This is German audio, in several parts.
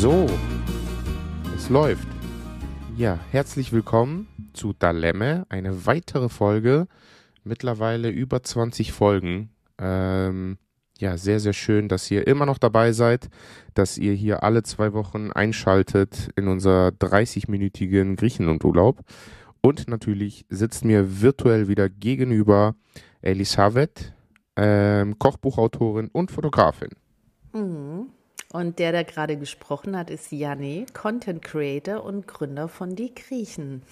So, es läuft. Ja, herzlich willkommen zu Dalemme, eine weitere Folge, mittlerweile über 20 Folgen. Ähm, ja, sehr, sehr schön, dass ihr immer noch dabei seid, dass ihr hier alle zwei Wochen einschaltet in unser 30-minütigen Griechenlandurlaub. Und natürlich sitzt mir virtuell wieder gegenüber Elisabeth, ähm, Kochbuchautorin und Fotografin. Mhm. Und der, der gerade gesprochen hat, ist Janne, Content Creator und Gründer von Die Griechen.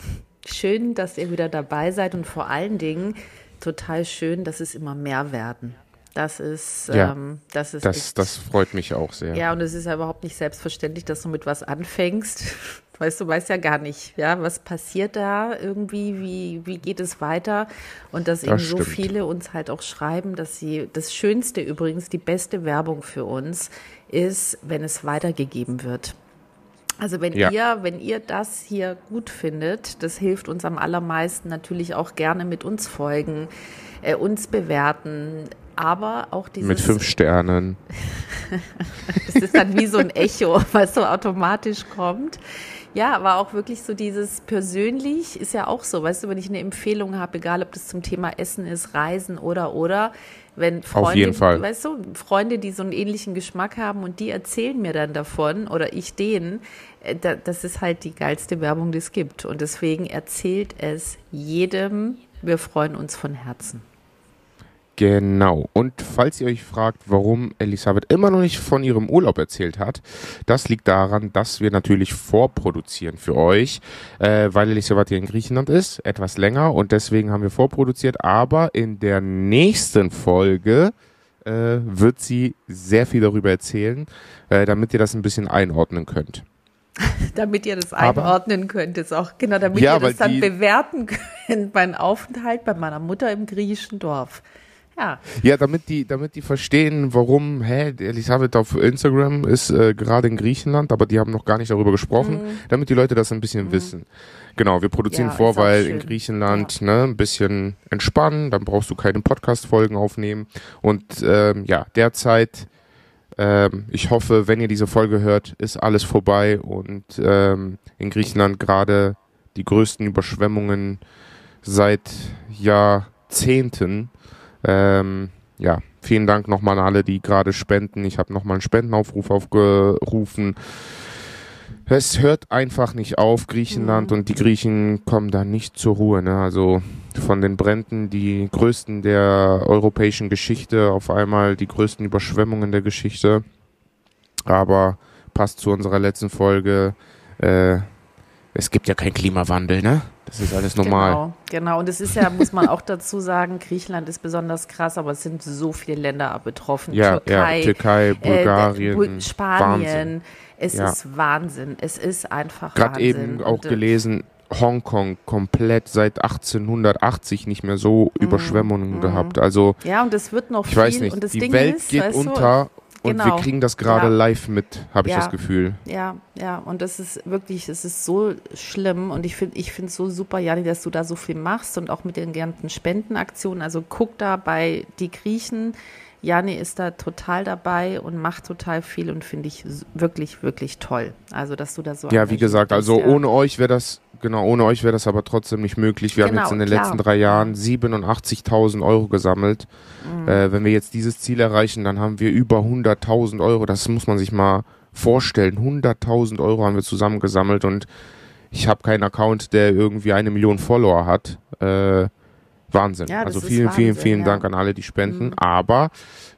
Schön, dass ihr wieder dabei seid und vor allen Dingen total schön, dass es immer mehr werden. Das ist, Ja, ähm, das ist Das, echt, das freut mich auch sehr. ja, und es ist ja überhaupt nicht selbstverständlich, dass du mit was anfängst. Weißt du, weißt ja gar nicht, ja, was passiert da irgendwie, wie, wie geht es weiter? Und dass eben so stimmt. viele uns halt auch schreiben, dass sie, das Schönste übrigens, die beste Werbung für uns ist, wenn es weitergegeben wird. Also wenn Ja. ihr, wenn ihr das hier gut findet, das hilft uns am allermeisten natürlich auch gerne mit uns folgen, äh, uns bewerten, aber auch dieses Mit fünf Sternen. das ist dann wie so ein Echo, was so automatisch kommt. Ja, aber auch wirklich so dieses persönlich ist ja auch so, weißt du, wenn ich eine Empfehlung habe, egal ob das zum Thema Essen ist, Reisen oder oder, wenn Freunde, jeden Fall. weißt du, Freunde, die so einen ähnlichen Geschmack haben und die erzählen mir dann davon oder ich denen, äh, da- das ist halt die geilste Werbung, die es gibt und deswegen erzählt es jedem. Wir freuen uns von Herzen. Genau. Und falls ihr euch fragt, warum Elisabeth immer noch nicht von ihrem Urlaub erzählt hat, das liegt daran, dass wir natürlich vorproduzieren für euch, äh, weil Elisabeth hier in Griechenland ist, etwas länger und deswegen haben wir vorproduziert. Aber in der nächsten Folge äh, wird sie sehr viel darüber erzählen, äh, damit ihr das ein bisschen einordnen könnt. Damit ihr das Aber- einordnen könnt, ist auch, genau, damit Ja, ihr das dann die- bewerten könnt, mein Aufenthalt bei meiner Mutter im griechischen Dorf. Ja, Ja, damit die, damit die verstehen, warum, hä, Elisabeth auf Instagram ist äh, gerade in Griechenland, aber die haben noch gar nicht darüber gesprochen, damit die Leute das ein bisschen wissen. Genau, wir produzieren Mhm. Ja, vor, weil in. Griechenland ne, ein bisschen entspannen, dann brauchst du keine Podcast-Folgen aufnehmen. Und ähm, ja, derzeit, ähm, ich hoffe, wenn ihr diese Folge hört, ist alles vorbei und ähm, in Griechenland gerade die größten Überschwemmungen seit Jahrzehnten. Ähm, ja, vielen Dank nochmal an alle, die gerade spenden. Ich habe nochmal einen Spendenaufruf aufgerufen. Es hört einfach nicht auf, Griechenland, und die Griechen kommen da nicht zur Ruhe. Ne? Also von den Bränden, die größten der europäischen Geschichte, auf einmal die größten Überschwemmungen der Geschichte. Aber passt zu unserer letzten Folge. Äh, es gibt ja keinen Klimawandel, ne? Das ist alles normal. genau, genau. Und es ist ja, muss man auch dazu sagen, Griechenland ist besonders krass, aber es sind so viele Länder betroffen. Ja, Türkei, ja, Türkei, äh, Bulgarien, Bul- Spanien. Wahnsinn. Es Ja. ist Wahnsinn. Es ist einfach Gerade Wahnsinn. eben auch äh, gelesen, Hongkong komplett seit 1880 nicht mehr so Überschwemmungen gehabt. Also Ja, und es wird noch ich viel. weiß nicht, und das die Ding Welt ist, geht weißt du, unter und wir genau. kriegen das gerade Ja. live mit, habe ich Ja. das Gefühl. Ja, ja, und das ist wirklich, es ist so schlimm und ich finde ich finde es so super, Jani, dass du da so viel machst und auch mit den ganzen Spendenaktionen. Also guck da bei die Griechen. Jani ist da total dabei und macht total viel und finde ich wirklich, wirklich toll. Also, dass du da so Ja, wie gesagt, bist, also ja. ohne euch wäre das, genau, ohne euch wäre das aber trotzdem nicht möglich. Wir haben Genau, jetzt in den klar. letzten drei Jahren 87.000 Euro gesammelt. Mhm. Äh, wenn wir jetzt dieses Ziel erreichen, dann haben wir über 100.000 Euro. Das muss man sich mal vorstellen. 100.000 Euro haben wir zusammengesammelt und ich habe keinen Account, der irgendwie eine Million Follower hat. Äh, Wahnsinn. Ja, also vielen, vielen, Wahnsinn, vielen ja. Dank an alle, die spenden. Mhm. Aber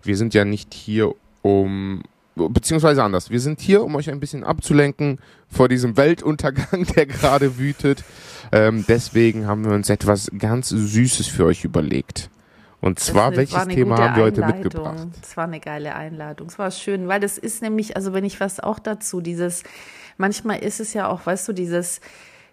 wir sind ja nicht hier, um beziehungsweise anders. Wir sind hier, um euch ein bisschen abzulenken vor diesem Weltuntergang, der gerade wütet. Ähm, deswegen haben wir uns etwas ganz Süßes für euch überlegt. Und Das zwar, war welches Thema haben wir heute Einleitung. mitgebracht? Das war eine geile Einladung. Es war schön, weil das ist nämlich, also wenn ich was auch dazu, dieses, manchmal ist es ja auch, weißt du, dieses,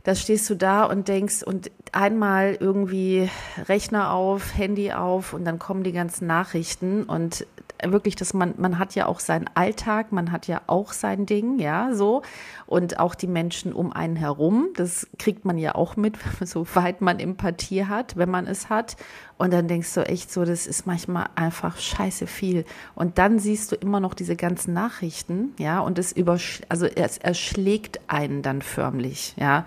da stehst du da und denkst und einmal irgendwie Rechner auf, Handy auf und dann kommen die ganzen Nachrichten und wirklich, dass man, man hat ja auch seinen Alltag, man hat ja auch sein Ding, ja, so. Und auch die Menschen um einen herum, das kriegt man ja auch mit, soweit man Empathie hat, wenn man es hat. Und dann denkst du echt so, das ist manchmal einfach scheiße viel. Und dann siehst du immer noch diese ganzen Nachrichten, ja, und es übersch also es erschlägt einen dann förmlich, ja.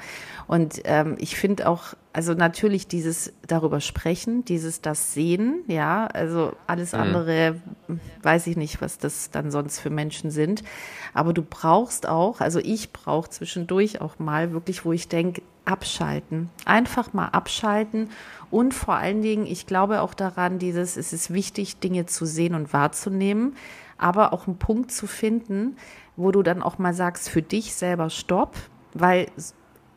Und ähm, ich finde auch, also natürlich dieses darüber sprechen, dieses das sehen, ja, also alles mhm. andere weiß ich nicht, was das dann sonst für Menschen sind. Aber du brauchst auch, also ich brauche zwischendurch auch mal wirklich, wo ich denke, abschalten. Einfach mal abschalten. Und vor allen Dingen, ich glaube auch daran, dieses, es ist wichtig, Dinge zu sehen und wahrzunehmen, aber auch einen Punkt zu finden, wo du dann auch mal sagst, für dich selber Stopp, weil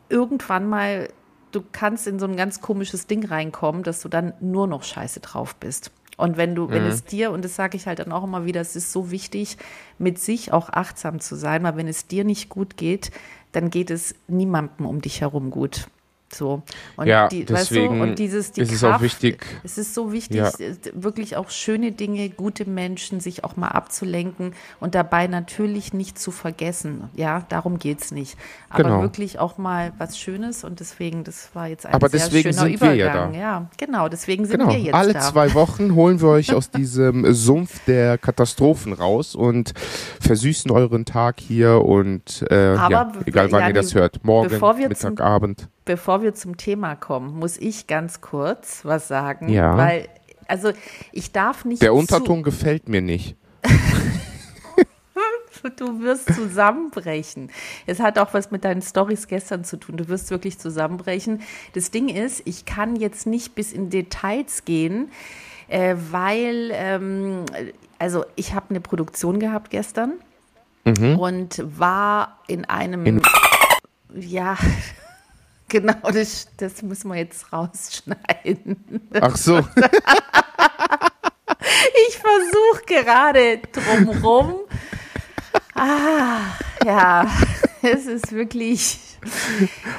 irgendwann mal du kannst in so ein ganz komisches Ding reinkommen, dass du dann nur noch scheiße drauf bist. Und wenn du, mhm. wenn es dir, und das sage ich halt dann auch immer wieder, es ist so wichtig, mit sich auch achtsam zu sein, weil wenn es dir nicht gut geht, dann geht es niemandem um dich herum gut. So. Und ja, die, deswegen weißt du, und dieses, die ist Kraft, es auch wichtig. Es ist so wichtig, ja. wirklich auch schöne Dinge, gute Menschen, sich auch mal abzulenken und dabei natürlich nicht zu vergessen. Ja, darum geht es nicht. Aber genau. wirklich auch mal was Schönes und deswegen, das war jetzt ein Aber sehr deswegen schöner sind Übergang. Wir ja, da. ja, genau, deswegen sind genau. wir jetzt Alle da. zwei Wochen holen wir euch aus diesem Sumpf der Katastrophen raus und versüßen euren Tag hier und äh, ja, egal wann ja, ihr das hört, morgen, Mittag, Abend bevor wir zum Thema kommen, muss ich ganz kurz was sagen. Ja. Weil, also ich darf nicht. Der Unterton gefällt mir nicht. du wirst zusammenbrechen. Es hat auch was mit deinen Stories gestern zu tun. Du wirst wirklich zusammenbrechen. Das Ding ist, ich kann jetzt nicht bis in Details gehen, äh, weil, ähm, also ich habe eine Produktion gehabt gestern mhm. und war in einem, in ja, Genau, das, das müssen wir jetzt rausschneiden. Ach so. ich versuche gerade drumrum. Ah, ja, es ist wirklich.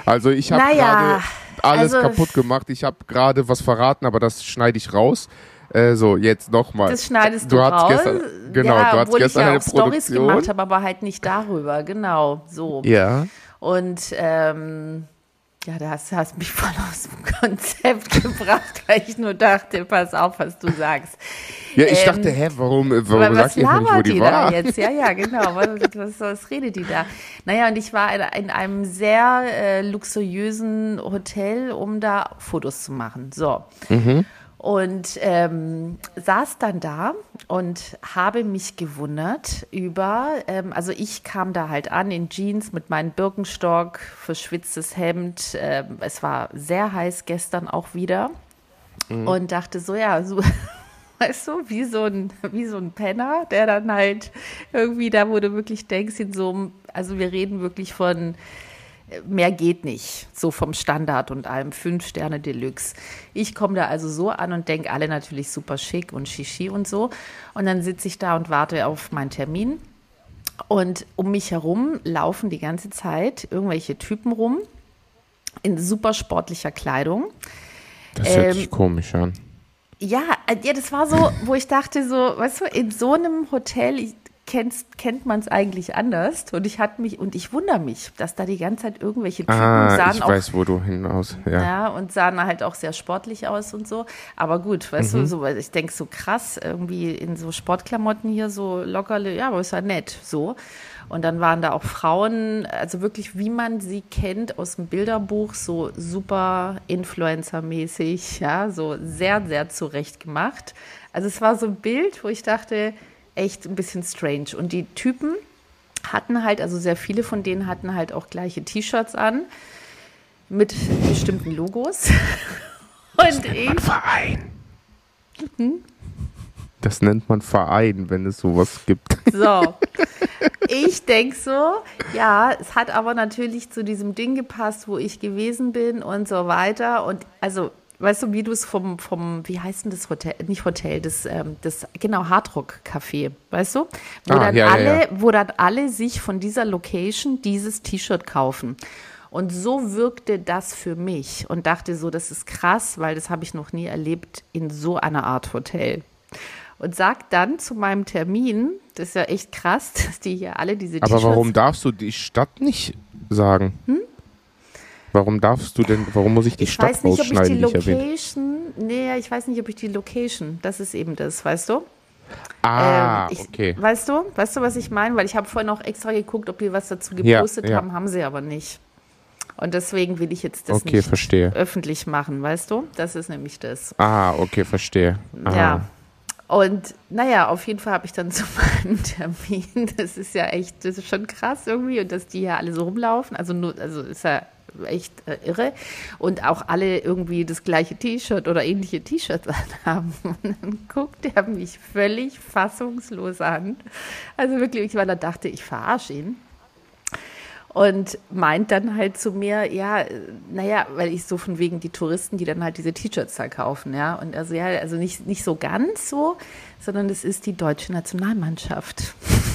Also ich habe naja, gerade alles also, kaputt gemacht. Ich habe gerade was verraten, aber das schneide ich raus. Äh, so, jetzt nochmal. Das schneidest du, du raus. Gestern, genau, ja, du hast gestern ich ja eine auch Stories gemacht habe, aber halt nicht darüber. Genau, so. Ja. Und ähm, ja, da hast, hast mich voll aus dem Konzept gebracht, weil ich nur dachte, pass auf, was du sagst. Ja, ich ähm, dachte, hä, warum, warum sagt ihr nicht, wo die, die war? Da jetzt? Ja, ja, genau. Was, was, was redet die da? Naja, und ich war in, in einem sehr äh, luxuriösen Hotel, um da Fotos zu machen. So. Mhm und ähm, saß dann da und habe mich gewundert über, ähm, also ich kam da halt an in Jeans mit meinem Birkenstock, verschwitztes Hemd. Äh, es war sehr heiß gestern auch wieder mhm. und dachte so, ja, so, weißt du, wie so ein, wie so ein Penner, der dann halt irgendwie da, wo du wirklich denkst, in so einem, also wir reden wirklich von mehr geht nicht, so vom Standard und allem. Fünf Sterne Deluxe. Ich komme da also so an und denke, alle natürlich super schick und shishi und so. Und dann sitze ich da und warte auf meinen Termin. Und um mich herum laufen die ganze Zeit irgendwelche Typen rum in super sportlicher Kleidung. Das hört ähm, sich komisch an. Ja, äh, ja, das war so, wo ich dachte, so, weißt du, in so einem Hotel, ich, kennst, kennt man es eigentlich anders. Und ich hatte mich, und ich wundere mich, dass da die ganze Zeit irgendwelche Typen ah, sahen. Ich auch, weiß, wo du hinaus, ja. ja. Und sahen halt auch sehr sportlich aus und so. Aber gut, weißt mhm. du, so, ich denke so krass, irgendwie in so Sportklamotten hier so locker, ja, aber ist ja nett, so. Und dann waren da auch Frauen, also wirklich, wie man sie kennt aus dem Bilderbuch, so super Influencer-mäßig, ja, so sehr, sehr zurecht gemacht. Also es war so ein Bild, wo ich dachte, echt ein bisschen strange. Und die Typen hatten halt, also sehr viele von denen hatten halt auch gleiche T-Shirts an mit bestimmten Logos. Und ich. Verein. Hm? Das nennt man Verein, wenn es sowas gibt. So. Ich denke so, ja, es hat aber natürlich zu diesem Ding gepasst, wo ich gewesen bin und so weiter. Und also weißt du, wie du es vom, vom, wie heißt denn das Hotel, nicht Hotel, das, ähm, das genau, Hardrock Café, weißt du? Wo, ah, dann ja, alle, ja, ja. wo dann alle sich von dieser Location dieses T-Shirt kaufen. Und so wirkte das für mich und dachte so, das ist krass, weil das habe ich noch nie erlebt in so einer Art Hotel. und sag dann zu meinem Termin, das ist ja echt krass, dass die hier alle diese Aber warum darfst du die Stadt nicht sagen? Hm? Warum darfst du denn, warum muss ich die ich Stadt weiß nicht, ob ich die rausschneiden, die ich Location, nee, ich weiß nicht, ob ich die Location, das ist eben das, weißt du? Ah, Ähm, ich, okay. Weißt du, weißt du, was ich meine? Weil ich habe vorhin noch extra geguckt, ob die was dazu Ja, gepostet ja. haben, haben sie aber nicht. Und deswegen will ich jetzt das Okay, nicht verstehe. öffentlich machen, weißt du? Das ist nämlich das. Ah, okay, verstehe. Ah. Ja. Und naja, auf jeden Fall habe ich dann zu meinem Termin, das ist ja echt, das ist schon krass irgendwie und dass die hier alle so rumlaufen, also nur, also ist ja echt äh, irre und auch alle irgendwie das gleiche T-Shirt oder ähnliche T-Shirts haben. Und dann guckt er mich völlig fassungslos an. Also wirklich, weil er dachte, ich verarsche ihn. Und meint dann halt zu mir, ja, naja, weil ich so von wegen die Touristen, die dann halt diese T-Shirts da kaufen, ja. Und also ja, also nicht, nicht so ganz so, sondern es ist die deutsche Nationalmannschaft.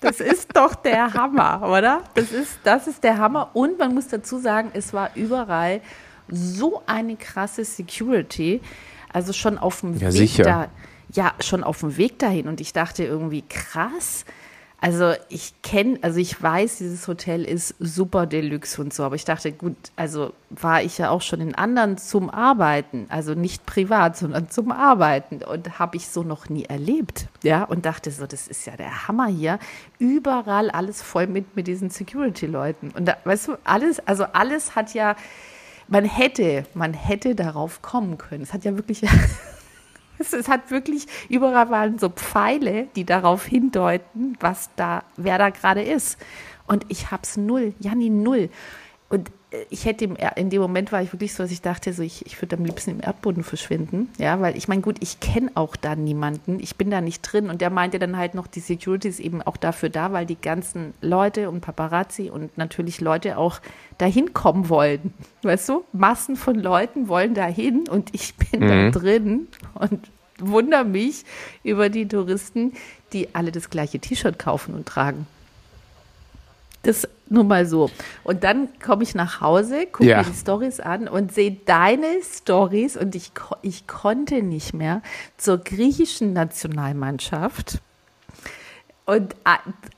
Das ist doch der Hammer, oder? Das ist, das ist der Hammer. Und man muss dazu sagen, es war überall so eine krasse Security. Also schon auf dem Ja, Weg sicher. da, ja, schon auf dem Weg dahin. Und ich dachte irgendwie, krass. Also ich kenne, also ich weiß, dieses Hotel ist super deluxe und so, aber ich dachte, gut, also war ich ja auch schon in anderen zum Arbeiten, also nicht privat, sondern zum Arbeiten und habe ich so noch nie erlebt, ja, und dachte so, das ist ja der Hammer hier, überall alles voll mit, mit diesen Security-Leuten und da, weißt du, alles, also alles hat ja, man hätte, man hätte darauf kommen können, es hat ja wirklich es, es hat wirklich, überall waren so Pfeile, die darauf hindeuten, was da, wer da gerade ist. Und ich hab's null, Janni null. Und ich hätte im, in dem Moment war ich wirklich so, dass ich dachte, so ich, ich würde am liebsten im Erdboden verschwinden. Ja, weil ich meine, gut, ich kenne auch da niemanden, ich bin da nicht drin. Und der meinte dann halt noch, die Security ist eben auch dafür da, weil die ganzen Leute und Paparazzi und natürlich Leute auch dahin kommen wollen. Weißt du, Massen von Leuten wollen dahin und ich bin da drin und wundere mich über die Touristen, die alle das gleiche T-Shirt kaufen und tragen. Das nur mal so. Und dann komme ich nach Hause, gucke Ja. mir die Stories an und sehe deine Stories und ich, ich konnte nicht mehr zur griechischen Nationalmannschaft und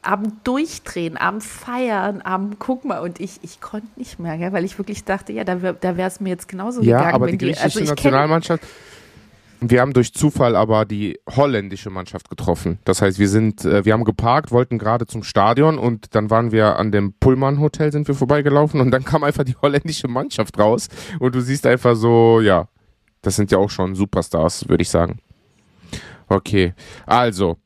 am Durchdrehen, am Feiern, am guck mal und ich, ich konnte nicht mehr, gell, weil ich wirklich dachte, ja, da, wär- da wäre es mir jetzt genauso Ja, gegangen. aber wenn die griechische also ich kenn- Nationalmannschaft. Wir haben durch Zufall aber die holländische Mannschaft getroffen. Das heißt, wir sind, äh, wir haben geparkt, wollten gerade zum Stadion und dann waren wir an dem Pullman Hotel sind wir vorbeigelaufen und dann kam einfach die holländische Mannschaft raus und du siehst einfach so, ja, das sind ja auch schon Superstars, würde ich sagen. Okay, also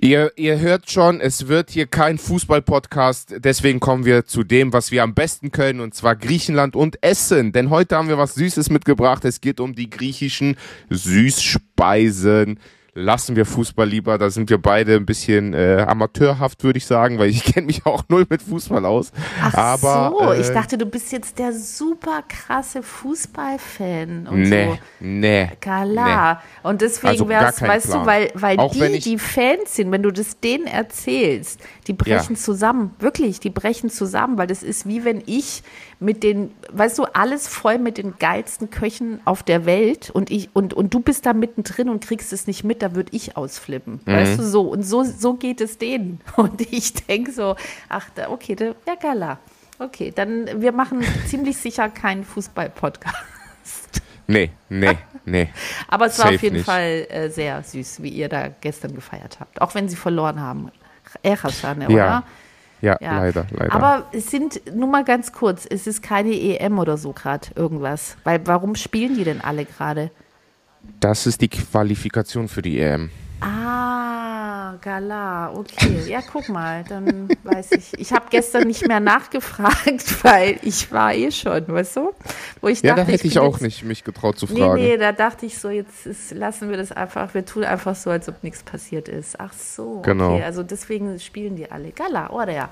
Ihr, ihr hört schon, es wird hier kein Fußball-Podcast, deswegen kommen wir zu dem, was wir am besten können, und zwar Griechenland und Essen. Denn heute haben wir was Süßes mitgebracht. Es geht um die griechischen Süßspeisen. Lassen wir Fußball lieber, da sind wir beide ein bisschen äh, amateurhaft, würde ich sagen, weil ich kenne mich auch null mit Fußball aus. Ach Aber, so, äh, ich dachte, du bist jetzt der super krasse Fußballfan und Nee, so. nee. Klar. Und deswegen Also wär's, weißt Plan. du, weil, weil Auch die, die Fans sind, wenn du das denen erzählst, die brechen zusammen. Wirklich, die brechen zusammen, weil das ist wie wenn ich mit den, weißt du, alles voll mit den geilsten Köchen auf der Welt und ich, und, und du bist da mittendrin und kriegst es nicht mit, da würde ich ausflippen. Mhm. Weißt du, so. Und so, so geht es denen. Und ich denke so, ach, da, okay, da, ja, gala. Okay, dann, wir machen ziemlich sicher keinen Fußball-Podcast. Nee, nee, nee. Aber es war Safe auf jeden nicht. Fall äh, sehr süß, wie ihr da gestern gefeiert habt. Auch wenn sie verloren haben. Echashane, Ja, oder? Ja, Ja. leider, leider. Aber es sind, nur mal ganz kurz, es ist keine EM oder so gerade irgendwas. Weil warum spielen die denn alle gerade? Das ist die Qualifikation für die EM. Ah, Gala, okay. Ja, guck mal, dann weiß ich. Ich habe gestern nicht mehr nachgefragt, weil ich war eh schon, weißt du? Wo ich Ja, dachte, da hätte ich bin auch jetzt- nicht mich getraut zu Nee, fragen. nee, da dachte ich so, jetzt ist, lassen wir das einfach, wir tun einfach so, als ob nichts passiert ist. Ach so, Genau. okay, also deswegen spielen die alle. Gala, oder ja.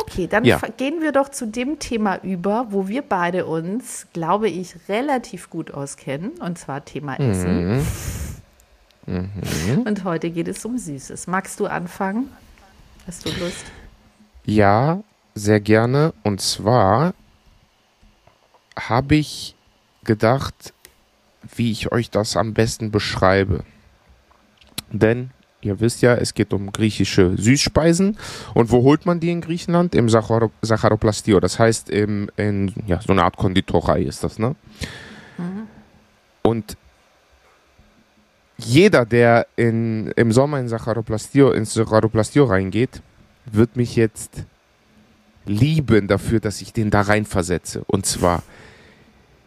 Okay, dann Ja. gehen wir doch zu dem Thema über, wo wir beide uns, glaube ich, relativ gut auskennen, und zwar Thema Essen. Mhm. Und heute geht es um Süßes. Magst du anfangen? Hast du Lust? Ja, sehr gerne. Und zwar habe ich gedacht, wie ich euch das am besten beschreibe. Denn ihr wisst ja, es geht um griechische Süßspeisen. Und wo holt man die in Griechenland? Im Sacharo Sacharoplastio. Das heißt, im, in ja, so eine Art Konditorei ist das, ne? Mhm. Und jeder, der in, im Sommer in Sacharoplastio, ins Sacharoplastio reingeht, wird mich jetzt lieben dafür, dass ich den da reinversetze. Und zwar,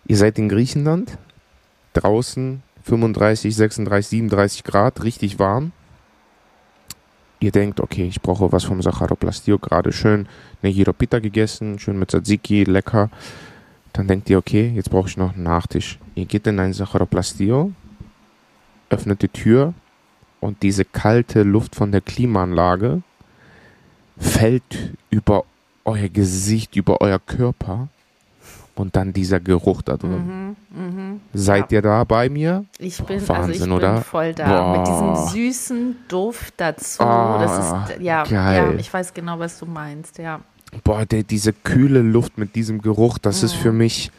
ihr seid in Griechenland, draußen 35, 36, 37 Grad, richtig warm. Ihr denkt, okay, ich brauche was vom Sacharoplastio, gerade schön eine Giropita gegessen, schön mit Tzatziki, lecker. Dann denkt ihr, okay, jetzt brauche ich noch einen Nachtisch. Ihr geht in ein Sacharoplastio, öffnet die Tür und diese kalte Luft von der Klimaanlage fällt über euer Gesicht, über euer Körper und dann dieser Geruch da drin. Mhm, mh, Seid ja. ihr da bei mir? Ich bin, Wahnsinn, also ich bin oder? voll da. Boah. Mit diesem süßen Duft dazu. Oh, das ist, ja, geil. ja, ich weiß genau, was du meinst, ja. Boah, der, diese kühle Luft mit diesem Geruch, das mhm. ist für mich,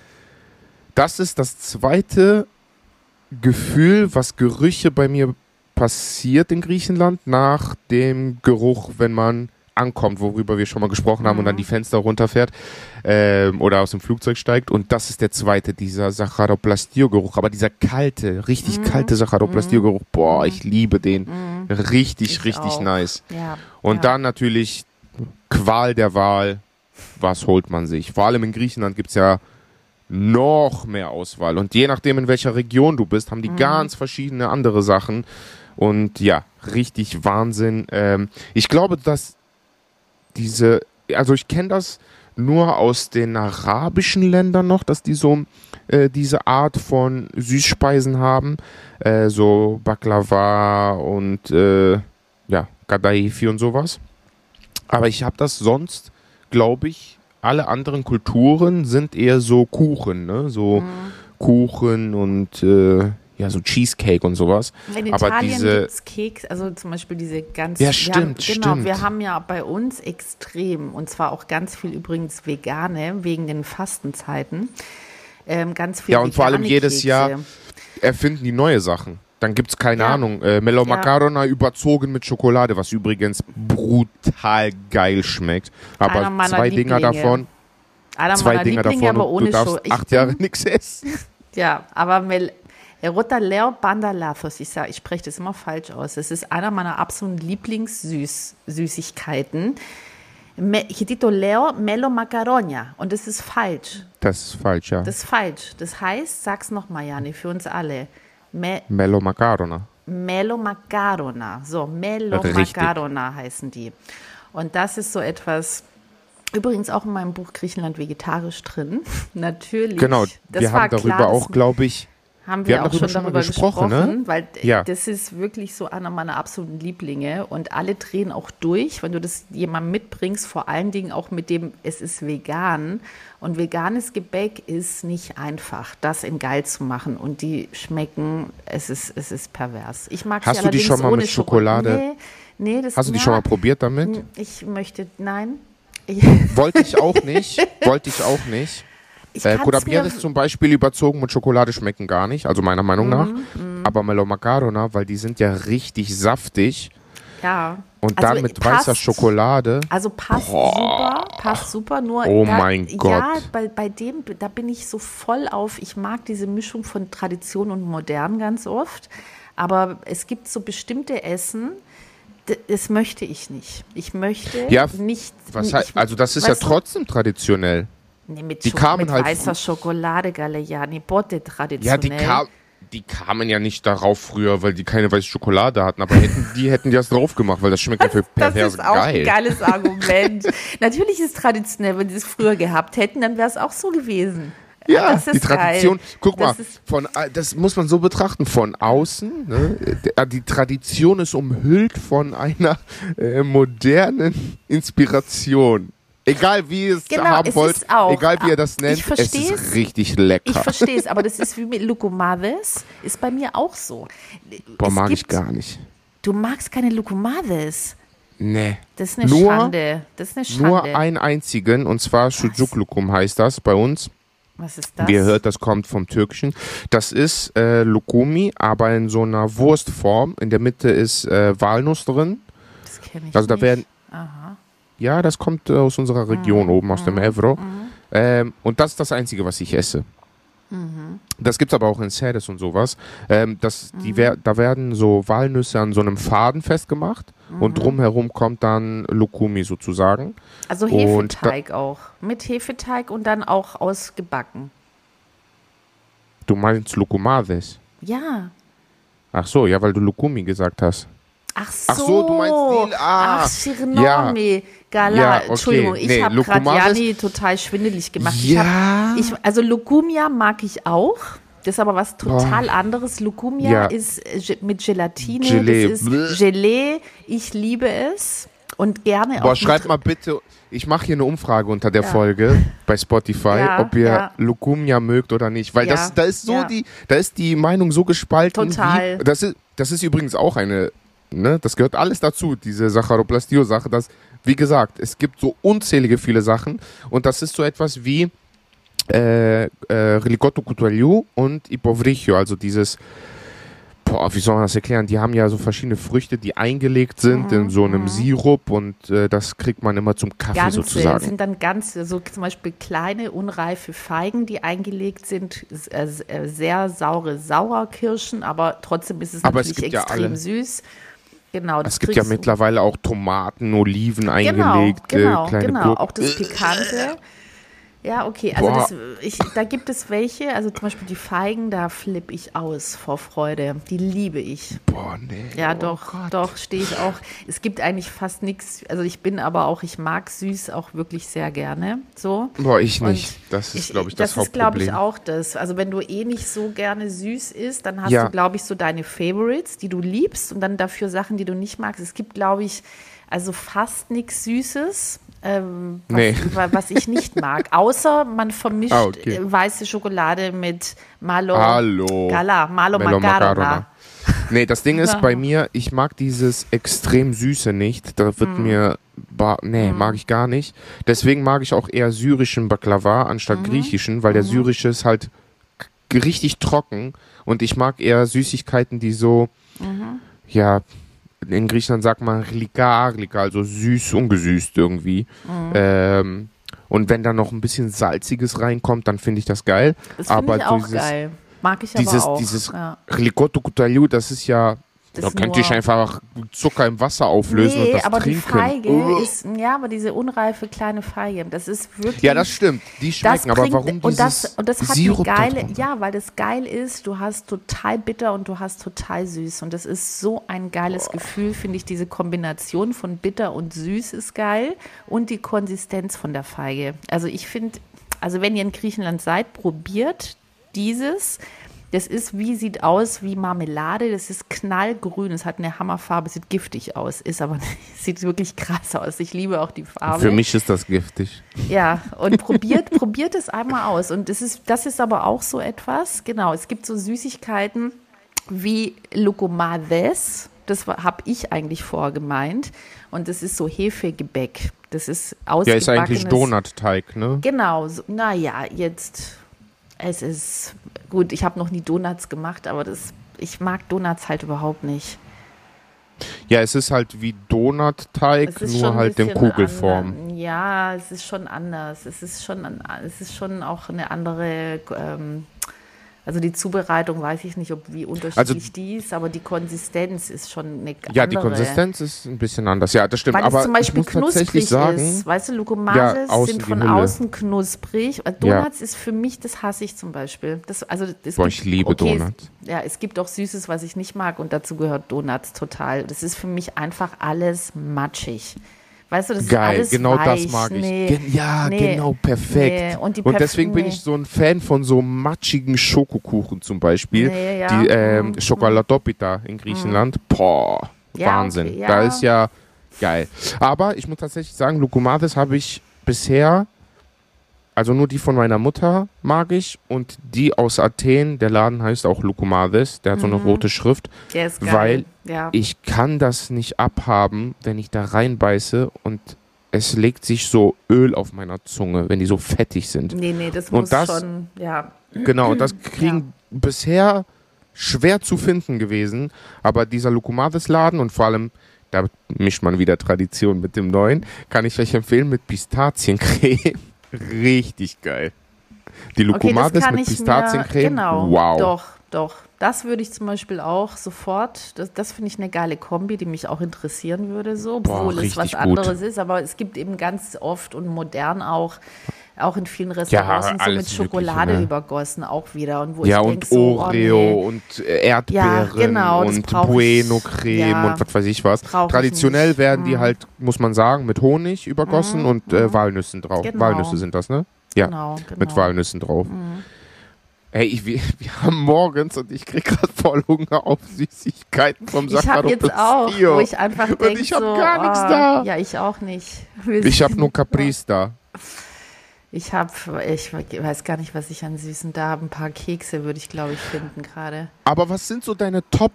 das ist das zweite Gefühl, was Gerüche bei mir passiert in Griechenland nach dem Geruch, wenn man ankommt, worüber wir schon mal gesprochen haben, mhm. und dann mhm. die Fenster runterfährt ähm, oder aus dem Flugzeug steigt. Und das ist der zweite, dieser Sacharoplastio-Geruch. Aber dieser kalte, richtig mhm. kalte Sacharoplastio-Geruch, boah, mhm. ich liebe den. Mhm. Richtig, ich richtig auch. nice. Ja. Und ja. dann natürlich Qual der Wahl. Was holt man sich? Vor allem in Griechenland gibt es ja noch mehr Auswahl. Und je nachdem, in welcher Region du bist, haben die mhm. ganz verschiedene andere Sachen. Und ja, richtig Wahnsinn. Ähm, ich glaube, dass diese, also ich kenne das nur aus den arabischen Ländern noch, dass die so äh, diese Art von Süßspeisen haben, äh, so Baklava und äh, ja, Gadaifi und sowas. Aber ich habe das sonst, glaube ich, alle anderen Kulturen sind eher so Kuchen, ne? So mhm. Kuchen und äh, ja, so Cheesecake und sowas. In Aber Italien diese gibt's Keks, also zum Beispiel diese ganz. Ja, stimmt, haben, genau, stimmt. wir haben ja bei uns extrem und zwar auch ganz viel übrigens vegane wegen den Fastenzeiten. Ähm, ganz viel. Ja, und vor allem jedes Kekse. Jahr erfinden die neue Sachen. Dann gibt es, keine ja. Ahnung, äh, Mellow Macarona ja. überzogen mit Schokolade, was übrigens brutal geil schmeckt. Aber zwei Dinger davon. Einer zwei Dinger davon, aber ohne du darfst acht Jahre nichts essen. Ja, aber Mel Rota Leo Bandalathos, ich ich spreche das immer falsch aus. Es ist einer meiner absoluten Lieblingssüßigkeiten. Hitito Leo Melo Macaronia. Und das ist falsch. Das ist falsch, ja. Das ist falsch. Das heißt, sag's nochmal, Jani, für uns alle. Me Melo Macarona. Melo Macarona. So, Melo Richtig. Macarona heißen die. Und das ist so etwas, übrigens auch in meinem Buch Griechenland vegetarisch drin. Natürlich. Genau, wir haben darüber klar, auch, glaube ich, haben wir, wir haben auch schon darüber gesprochen, ne? gesprochen ne? weil ja. das ist wirklich so einer meiner absoluten Lieblinge und alle drehen auch durch, wenn du das jemandem mitbringst, vor allen Dingen auch mit dem, es ist vegan und veganes Gebäck ist nicht einfach, das in geil zu machen und die schmecken, es ist, es ist pervers. Ich mag Hast du die schon mal mit Schokolade? Schokolade. Nee, nee, das Hast du die schon mal probiert damit? Ich möchte, nein. Wollte ich auch nicht, wollte ich auch nicht. Äh, Kurabier zum Beispiel überzogen mit Schokolade schmecken gar nicht, also meiner Meinung nach. Mm, mm. Aber Melo Macarona, weil die sind ja richtig saftig. Ja. Und also dann mit passt, weißer Schokolade. Also passt Boah. super, passt super. Nur oh da, mein Gott. Ja, bei, bei dem, da bin ich so voll auf. Ich mag diese Mischung von Tradition und Modern ganz oft. Aber es gibt so bestimmte Essen, das möchte ich nicht. Ich möchte ja, nicht. Was heißt, also das ist ja trotzdem traditionell. Nee, mit, die Schoko kamen mit halt weißer Schokolade, Galliani, Botte traditionell. Ja, die, kam, die kamen ja nicht darauf früher, weil die keine weiße Schokolade hatten, aber hätten, die hätten die das drauf gemacht, weil das schmeckt ja für pervers geil. Das ist auch geil. ein geiles Argument. Natürlich ist es traditionell, wenn sie es früher gehabt hätten, dann wäre es auch so gewesen. Ja, die Tradition. Geil. Guck das mal, von, das muss man so betrachten. Von außen, ne, die Tradition ist umhüllt von einer äh, modernen Inspiration. Egal wie ihr es genau, haben es wollt, egal wie ihr das nennt, es ist richtig lecker. Ich verstehe es, aber das ist wie mit Lukumades, ist bei mir auch so. Boah, es mag gibt, ich gar nicht. Du magst keine Lukumades? Nee. Das ist eine nur, Schande. Das ist eine Schande. Nur einen einzigen, und zwar Shujuk Lukum heißt das bei uns. Was ist das? Wie ihr hört, das kommt vom Türkischen. Das ist äh, Lukumi, aber in so einer Wurstform. In der Mitte ist äh, Walnuss drin. das kenne ich Also da nicht. werden, Aha. Ja, das kommt äh, aus unserer Region oben, aus dem Evro. Mhm. Ähm, und das ist das Einzige, was ich esse. Mhm. Das gibt's aber auch in Sedes und sowas. Ähm, das, die Mhm. wer da werden so Walnüsse an so einem Faden festgemacht Mhm. und drumherum kommt dann Lukumi sozusagen. Also Hefeteig auch. Mit Hefeteig und dann auch ausgebacken. Du meinst Lukumades? Ja. Ach so, ja, weil du Lukumi gesagt hast. Ach so. Ach so, du meinst den- ah. Ach, Schirnomi. Gala. Ja, okay. Entschuldigung, ich Nee, habe gerade Jani total schwindelig gemacht. Ja. Ich hab, ich, also Lugumia mag ich auch. Das ist aber was total anderes. Lugumia Ja. ist äh, mit Gelatine. Gelee. Das Bleh. ist Gelee. Ich liebe es. Und gerne Boah, auch. schreibt mit- mal bitte, ich mache hier eine Umfrage unter der Ja. Folge bei Spotify, Ja, ob ihr ja. Lukumia mögt oder nicht, weil Ja, das da ist so ja. die da ist die Meinung so gespalten Total. wie das ist das ist übrigens auch eine ne, das gehört alles dazu, diese Sacharoplastio Sache, das wie gesagt, es gibt so unzählige viele Sachen und das ist so etwas wie äh, äh, Rilicotto Cutualiu und Ipovrichio, also dieses Boah, wie soll man das erklären? Die haben ja so verschiedene Früchte, die eingelegt sind in so einem Sirup und äh, das kriegt man immer zum Kaffee Ganze sozusagen. sind dann ganz, so zum Beispiel kleine, unreife Feigen, die eingelegt sind, äh, äh, sehr saure Sauerkirschen, aber trotzdem ist es Aber es natürlich ja extrem alle. süß. Genau, das Es gibt ja mittlerweile auch Tomaten, Oliven Genau, eingelegt, genau, äh, kleine genau. Gurken. Auch das Pikante. Ja, okay. Also das, ich, da gibt es welche, also zum Beispiel die Feigen, da flippe ich aus vor Freude. Die liebe ich. Boah, nee. Ja, oh doch, Gott. doch, stehe ich auch. Es gibt eigentlich fast nichts. Also ich bin aber auch, ich mag süß auch wirklich sehr gerne. So. Boah, ich Und nicht. Das ist, glaube ich, das, das ist, glaube ich, Hauptproblem. auch das. Also wenn du eh nicht so gerne süß isst, dann hast Ja. du, glaube ich, so deine Favorites, die du liebst und dann dafür Sachen, die du nicht magst. Es gibt, glaube ich, also fast nichts Süßes. Ähm, was, Nee. wa- was ich nicht mag. Außer man vermischt Ah, okay. weiße Schokolade mit Malo Hallo. Gala, Malo, Melo Macarona. Macarona. Nee, das Ding ist bei mir, ich mag dieses extrem Süße nicht. Da wird Mhm. mir, nee, mag ich gar nicht. Deswegen mag ich auch eher syrischen Baklava anstatt Mhm. griechischen, weil der syrische ist halt richtig trocken und ich mag eher Süßigkeiten, die so, Mhm. ja, in Griechenland sagt man glika, glika, also süß, ungesüßt irgendwie. Mhm. Ähm, und wenn da noch ein bisschen Salziges reinkommt, dann finde ich das geil. Das finde aber ich auch dieses, geil. Mag ich dieses, aber auch. dieses ja. Cutaliu, das ist ja, da könnte ich einfach Zucker im Wasser auflösen Nee, und das aber trinken. die Feige Ugh. ist, ja, aber diese unreife kleine Feige, das ist wirklich. ja, das stimmt. Die schmecken, aber bringt, warum und dieses das, und das hat Sirup eine geile, ja, weil das geil ist, du hast total bitter und du hast total süß und das ist so ein geiles Gefühl, finde ich, diese Kombination von bitter und süß ist geil und die Konsistenz von der Feige. Also ich finde, also wenn ihr in Griechenland seid, probiert dieses. Das ist wie, sieht aus wie Marmelade, das ist knallgrün, es hat eine Hammerfarbe, sieht giftig aus, ist aber sieht wirklich krass aus. Ich liebe auch die Farbe. Für mich ist das giftig. Ja, und probiert, probiert es einmal aus. Und das ist, das ist aber auch so etwas, genau, es gibt so Süßigkeiten wie Locomades, das habe ich eigentlich vorher gemeint. Und das ist so Hefegebäck. Das ist Ja, ausgebackenes. ist eigentlich Donutteig, ne? Genau, naja, jetzt, es ist, gut, ich habe noch nie Donuts gemacht, aber das, ich mag Donuts halt überhaupt nicht. Ja, es ist halt wie Donutteig, nur halt in Kugelform. ander- Ja, es ist schon anders. Es ist schon, es ist schon auch eine andere, ähm, also die Zubereitung weiß ich nicht, ob wie unterschiedlich die ist, aber die Konsistenz ist schon eine andere. Ja, die Konsistenz ist ein bisschen anders. Ja, das stimmt. Weil aber es zum Beispiel knusprig sagen, ist. Weißt du, Lukomases Ja, sind von außen knusprig. Donuts ist für mich, das hasse ich zum Beispiel. Das, also, es Boah, gibt- ich liebe okay, Donuts. Es, ja, es gibt auch Süßes, was ich nicht mag und dazu gehört Donuts total. Das ist für mich einfach alles matschig. Weißt du, das ist Geil, alles genau weich. das mag ich. Nee, Gen ja, nee, genau, perfekt. nee. Und, Und deswegen bin ich so ein Fan von so matschigen Schokokuchen zum Beispiel. Ja. Die ähm, Mhm. Chocolatopita in Griechenland. Boah, Ja, Wahnsinn. okay, ja. Da ist ja geil. Aber ich muss tatsächlich sagen, Lukumades habe ich bisher, also nur die von meiner Mutter mag ich und die aus Athen, der Laden heißt auch Lukumades, der hat so eine Mhm. rote Schrift. Der ist geil. weil ja. Ich kann das nicht abhaben, wenn ich da reinbeiße und es legt sich so Öl auf meiner Zunge, wenn die so fettig sind. Nee, nee, das Und muss das- schon, ja. Genau, und das kriegen bisher schwer zu finden gewesen. Aber dieser Lukumades-Laden und vor allem, da mischt man wieder Tradition mit dem neuen, kann ich euch empfehlen mit Pistaziencreme. Richtig geil. Die Okay, Lukumades kann mit Pistaziencreme. genau, wow. doch, doch. Das würde ich zum Beispiel auch sofort, das, das finde ich eine geile Kombi, die mich auch interessieren würde, so, Boah, obwohl es was richtig gut. anderes ist, aber es gibt eben ganz oft und modern auch, auch in vielen Restaurants und so mit Schokolade Mögliche, ne? übergossen auch wieder und wo Ja, ich und denk so, Oreo oh, nee. und äh, Erdbeeren genau, und ich. Bueno-Creme Ja, und was weiß ich was. ich Traditionell nicht. werden die Mhm. halt, muss man sagen, mit Honig übergossen und äh, Walnüssen drauf. Genau. Walnüsse sind das, ne? Ja, Genau, genau. mit Walnüssen drauf. Ey, ich, wir, wir haben morgens und ich krieg gerade voll Hunger auf Süßigkeiten vom Ich habe Saccharo jetzt auch, wo ich einfach Und denke, ich hab so, gar nichts ah, da. Ja, ich auch nicht. Ich habe nur Caprice da. Ich habe, ich weiß gar nicht, was ich an Süßen da habe. Ein paar Kekse würde ich, glaube ich, finden gerade. Aber was sind so deine Top,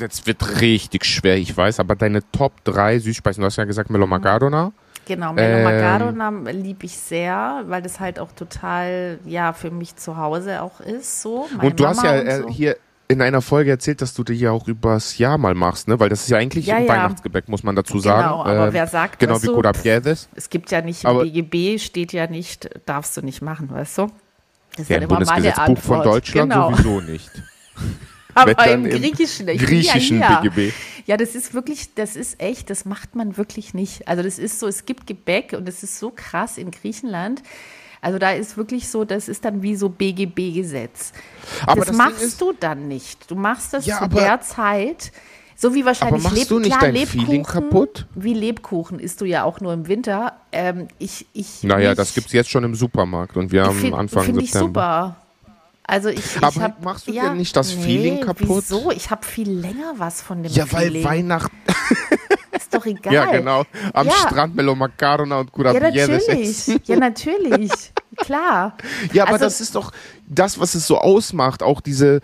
das wird richtig schwer, ich weiß, aber deine Top 3 Süßspeisen, du hast ja gesagt Melo Magadona. Genau, Melo Ähm. Magadona liebe ich sehr, weil das halt auch total, ja, für mich zu Hause auch ist, so. Und du hast Mama ja und äh, so. hier in einer Folge erzählt, dass du dir ja auch übers Jahr mal machst, ne? Weil das ist ja eigentlich Ja, ein ja. Weihnachtsgebäck, muss man dazu sagen. Genau, aber Ähm, wer sagt, Genau wie du, Kodapiedes. es gibt ja nicht, im Aber- BGB steht ja nicht, darfst du nicht machen, weißt du? Das ist Ja, dann im immer Bundesgesetzbuch von Deutschland genau. sowieso nicht. Aber im im Griechischen, bin Griechischen ja. BGB. Ja, das ist wirklich, das ist echt, das macht man wirklich nicht. Also das ist so, es gibt Gebäck und das ist so krass in Griechenland. Also da ist wirklich so, das ist dann wie so BGB-Gesetz. Aber Das, das machst ist- du dann nicht. Du machst das Ja, zu aber- der Zeit, so wie wahrscheinlich Aber machst du nicht klar, dein Lebkuchen, Feeling kaputt? Wie Lebkuchen isst du ja auch nur im Winter. Ähm, ich, ich Naja, nicht. das gibt's jetzt schon im Supermarkt und wir haben Find- Anfang Finde ich September. super. Also ich, ich Aber hab, machst du ja, denn nicht das nee, Feeling kaputt? Wieso? Ich habe viel länger was von dem Ja, weil Feeling. Weihnachten. Ist doch egal. Ja, genau. Am Ja. Strand Melo Macarona und Ja, Kurabiedes natürlich. Ja, natürlich. Klar. Ja, aber Also- das ist doch das, was es so ausmacht. Auch diese,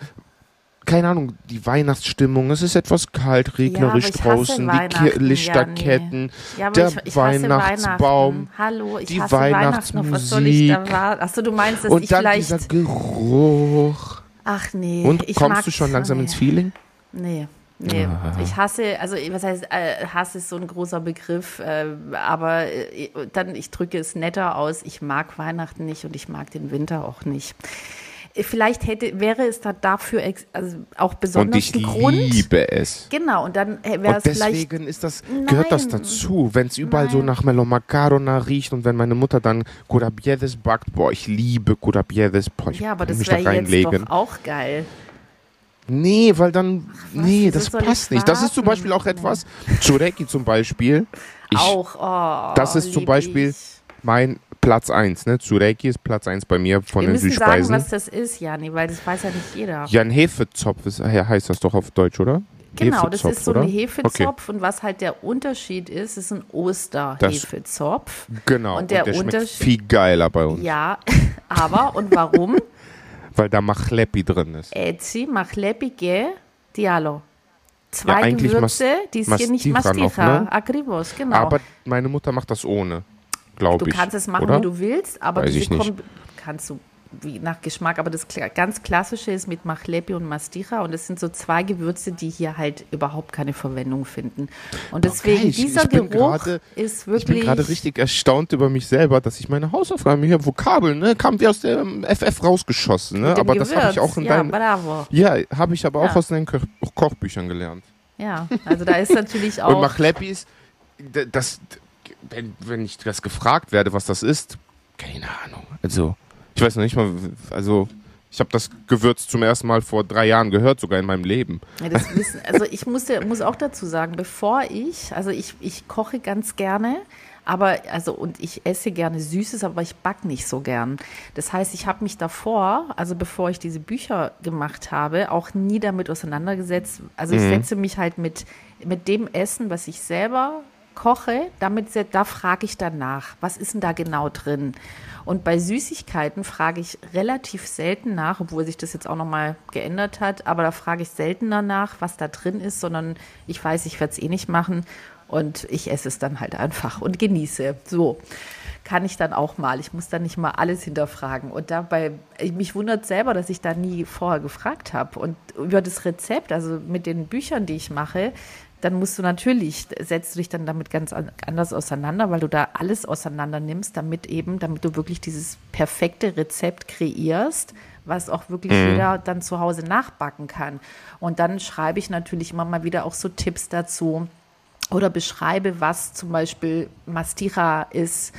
keine Ahnung, die Weihnachtsstimmung. Es ist etwas kalt, regnerisch Ja, ich draußen, die Lichterketten, Ja, aber der ich, ich Weihnachtsbaum. Hallo, ich die. Auf was soll ich da Weihnachtsmusik. Achso, du meinst, dass ich Und dann vielleicht. dieser Geruch. Ach nee. Und ich kommst du schon langsam nee. ins Feeling? Nee. Nee, Ah. ich hasse, also was heißt, äh, Hass ist so ein großer Begriff, äh, aber äh, dann, ich drücke es netter aus, ich mag Weihnachten nicht und ich mag den Winter auch nicht. Vielleicht hätte, wäre es da dafür also auch Und besonders ich ein Grund. liebe es. Genau, und dann wäre Und es vielleicht deswegen ist das, gehört das Nein. dazu. Wenn es überall so Nein. nach Melo Macarona riecht und wenn meine Mutter dann Kurabiedes backt, boah, ich liebe Kurabiedes. Boah, ich Ja, aber das mich da wäre jetzt doch auch geil. Nee, weil dann, nee, wieso das ich passt nicht. Das ist zum? Beispiel auch etwas, Chureki zum Beispiel, ich, auch, oh, das ist zum Beispiel ich. mein Platz 1, ne? Chureki ist Platz 1 bei mir von Wir den Süßspeisen. sagen, was das ist, Jani, weil das weiß ja nicht jeder. ja, ein Hefezopf ist, heißt das doch auf Deutsch, oder? Genau, das ist so oder? ein Hefezopf und was halt der Unterschied ist, ist ein Osterhefezopf. Okay, genau, Und der schmeckt Unterschied- viel geiler bei uns, Ja, aber und warum? Weil da Machlepi drin ist. Ezi, machlepige, dialo. Zwei eigentlich Gewürze, die ist hier nicht Masticha, ne? Agribos, genau. Aber meine Mutter macht das ohne, glaube du ich. kannst es machen, oder? wie du willst, aber Weiß nicht. Kombi- kannst du wie nach Geschmack, aber das ganz klassische ist mit Machlepi und Masticha und das sind so zwei Gewürze, die hier halt überhaupt keine Verwendung finden. Und deswegen geil. Ich- dieser ich Geruch gerade- ist Ich bin wirklich gerade richtig erstaunt über mich selber, dass ich meine Hausaufgaben hier, Vokabeln, ne, kam wie aus dem FF rausgeschossen, ne? Aber das habe ich Gewürz. auch in ja, deinen, bravo. ja, habe ich aber auch Ja. aus deinen Koch Kochbüchern gelernt. Ja, also da ist natürlich Und auch Machlepi ist, das, wenn, wenn ich das gefragt werde, was das ist, keine Ahnung. Also, ich weiß noch nicht mal, also, ich habe das Gewürz zum ersten Mal vor drei Jahren gehört, sogar in meinem Leben. Ja, wissen, also ich musste, muss auch dazu sagen, bevor ich, also ich, ich koche ganz gerne, aber also und ich esse gerne Süßes, aber ich back nicht so gern. Das heißt, ich habe mich davor, also bevor ich diese Bücher gemacht habe, auch nie damit auseinandergesetzt. Also ich setze mich halt mit, mit dem Essen, was ich selber koche, damit da frage ich danach, was ist denn da genau drin? Und bei Süßigkeiten frage ich relativ selten nach, obwohl sich das jetzt auch nochmal geändert hat, aber da frage ich seltener nach, was da drin ist, sondern ich weiß, ich werde es eh nicht machen. Und ich esse es dann halt einfach und genieße. So kann ich dann auch mal. Ich muss dann nicht mal alles hinterfragen. Und dabei, mich wundert selber, dass ich da nie vorher gefragt habe. Und über das Rezept, also mit den Büchern, die ich mache, dann musst du natürlich, setzt du dich dann damit ganz anders auseinander, weil du da alles auseinander nimmst, damit eben, damit du wirklich dieses perfekte Rezept kreierst, was auch wirklich mhm. jeder dann zu Hause nachbacken kann. Und dann schreibe ich natürlich immer mal wieder auch so Tipps dazu oder beschreibe, was zum Beispiel Mastira ist,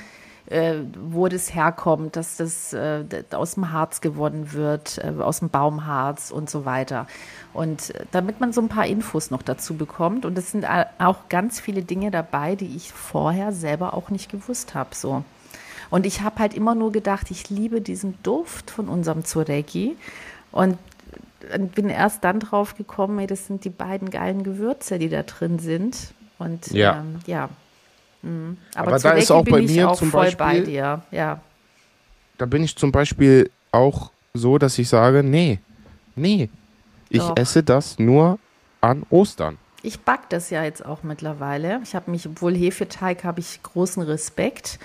äh, wo das herkommt, dass das äh, aus dem Harz gewonnen wird, äh, aus dem Baumharz und so weiter. Und äh, damit man so ein paar Infos noch dazu bekommt. Und es sind auch ganz viele Dinge dabei, die ich vorher selber auch nicht gewusst habe. So. Und ich habe halt immer nur gedacht, ich liebe diesen Duft von unserem Zureki. Und bin erst dann drauf gekommen, ey, das sind die beiden geilen Gewürze, die da drin sind. Und ja, ähm, ja Mhm. Aber, Aber da ist auch bei mir auch zum Beispiel, bei dir. Ja. Da bin ich zum Beispiel auch so, dass ich sage, nee, nee, ich Doch. esse das nur an Ostern. Ich backe das ja jetzt auch mittlerweile. Ich habe mich, obwohl Hefeteig, habe ich großen Respekt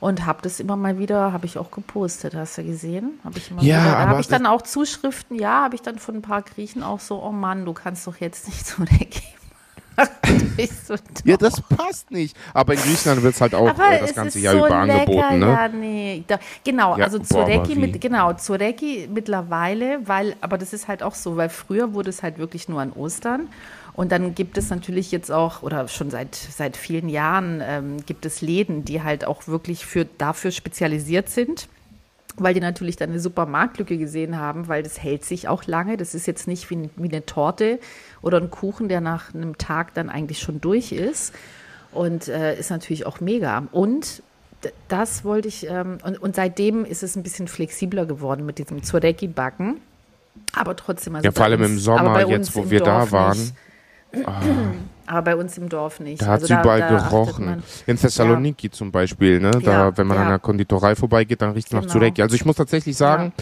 und habe das immer mal wieder, habe ich auch gepostet, hast du gesehen? Habe ich immer ja, wieder, da habe ich dann auch Zuschriften, ja, habe ich dann von ein paar Griechen auch so, oh Mann, du kannst doch jetzt nicht so weggeben. so ja, das passt nicht. Aber in Griechenland wird es halt auch Aber das ganze Jahr so über lecker, angeboten. Ne? Ja, nee. Da, genau, ja, also Zureki mit, genau, Zureki mittlerweile, weil, aber das ist halt auch so, weil früher wurde es halt wirklich nur an Ostern. Und dann gibt es natürlich jetzt auch, oder schon seit, seit vielen Jahren ähm, gibt es Läden, die halt auch wirklich für, dafür spezialisiert sind weil die natürlich dann eine super Marktlücke gesehen haben, weil das hält sich auch lange. Das ist jetzt nicht wie, wie eine Torte oder ein Kuchen, der nach einem Tag dann eigentlich schon durch ist. Und äh, ist natürlich auch mega. Und das wollte ich, ähm, und, und, seitdem ist es ein bisschen flexibler geworden mit diesem Zureki-Backen. Aber trotzdem. Also ja, vor allem im Sommer, jetzt wo wir Dorf da waren. Ah. Aber bei uns im Dorf nicht. Da hat es also überall gerochen. In Thessaloniki ja. zum Beispiel, ne? Da, ja, wenn man ja. an der Konditorei vorbeigeht, dann riecht es genau. nach Zureki. Also ich muss tatsächlich sagen,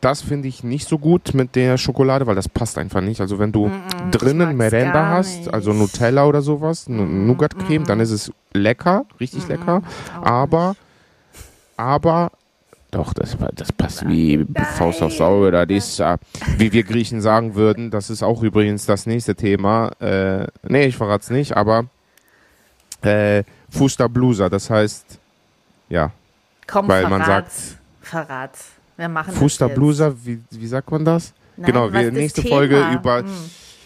das finde ich nicht so gut mit der Schokolade, weil das passt einfach nicht. Also wenn du mm -mm, drinnen Merenda hast, also Nutella oder sowas, mm Nougat-Creme, dann ist es lecker, richtig lecker. Aber, aber doch, das, das passt wie Nein. Faust aufs Auge. Das ist, äh, wie wir Griechen sagen würden, das ist auch übrigens das nächste Thema. Äh, nee, ich verrat's nicht, aber äh, Fusta Blusa, das heißt, ja. Komm, weil verrat, man sagt. Verrat. Wir machen Fusta Blusa, wie, wie sagt man das? Nein, genau, wir nächste Thema? Folge über. Hm.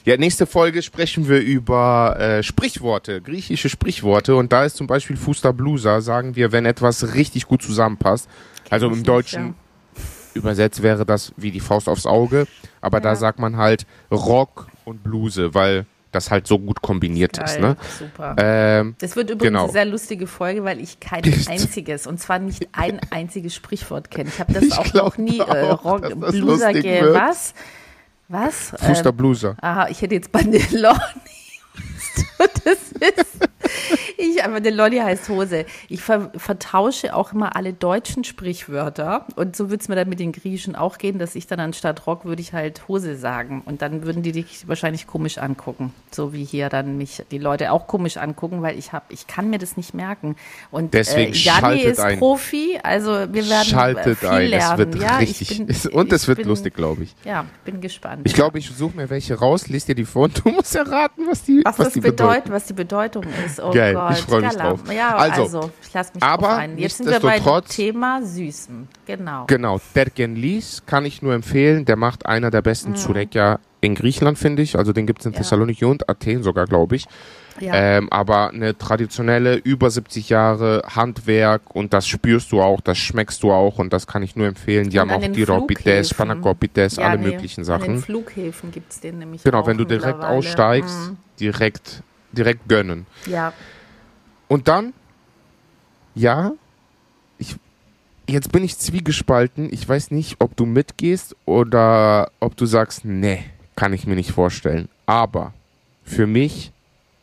Ja, nächste Folge sprechen wir über äh, Sprichworte, griechische Sprichworte. Und da ist zum Beispiel Fusta Blusa, sagen wir, wenn etwas richtig gut zusammenpasst. Also im Deutschen nicht, ja. übersetzt wäre das wie die Faust aufs Auge, aber ja. da sagt man halt Rock und Bluse, weil das halt so gut kombiniert Geil, ist. Ne? Super. Ähm, das wird übrigens genau. eine sehr lustige Folge, weil ich kein einziges, und zwar nicht ein einziges Sprichwort kenne. Ich habe das ich auch noch nie äh, Rock, Bluser was? Was? Fuster ähm, Bluser. aha, ich hätte jetzt Bandeloni. das ist. Ich, aber der Lolli heißt Hose. Ich ver, vertausche auch immer alle deutschen Sprichwörter. Und so würde es mir dann mit den Griechen auch gehen, dass ich dann anstatt Rock würde ich halt Hose sagen. Und dann würden die dich wahrscheinlich komisch angucken. So wie hier dann mich die Leute auch komisch angucken, weil ich habe, ich kann mir das nicht merken. Und Deswegen äh, Janni ist ein. Profi, also wir werden schaltet viel ein. lernen. Es wird ja, richtig. Bin, und es wird bin, lustig, glaube ich. Ja, bin gespannt. Ich glaube, ich suche mir welche raus, lese dir die vor und du musst erraten, was die, was, was das die bedeutet, was die Bedeutung ist. Oh Geil, Gott, ich freue mich drauf. Ja, also, also ich lasse mich aber drauf ein. Jetzt sind wir beim Thema Süßen. Genau. Genau, Tergenlis kann ich nur empfehlen. Der macht einer der besten mm. Zurekja in Griechenland, finde ich. Also den gibt es in ja. Thessaloniki und Athen sogar, glaube ich. Ja. Ähm, aber eine traditionelle, über 70 Jahre Handwerk und das spürst du auch, das schmeckst du auch und das kann ich nur empfehlen. Die und haben auch Gyropites, Panakopites, ja, alle nee, möglichen Sachen. An den Flughäfen gibt es den nämlich Genau, wenn du direkt aussteigst, mhm. direkt, direkt gönnen. Ja. Und dann, ja, ich, jetzt bin ich zwiegespalten. Ich weiß nicht, ob du mitgehst oder ob du sagst, nee, kann ich mir nicht vorstellen. Aber für mich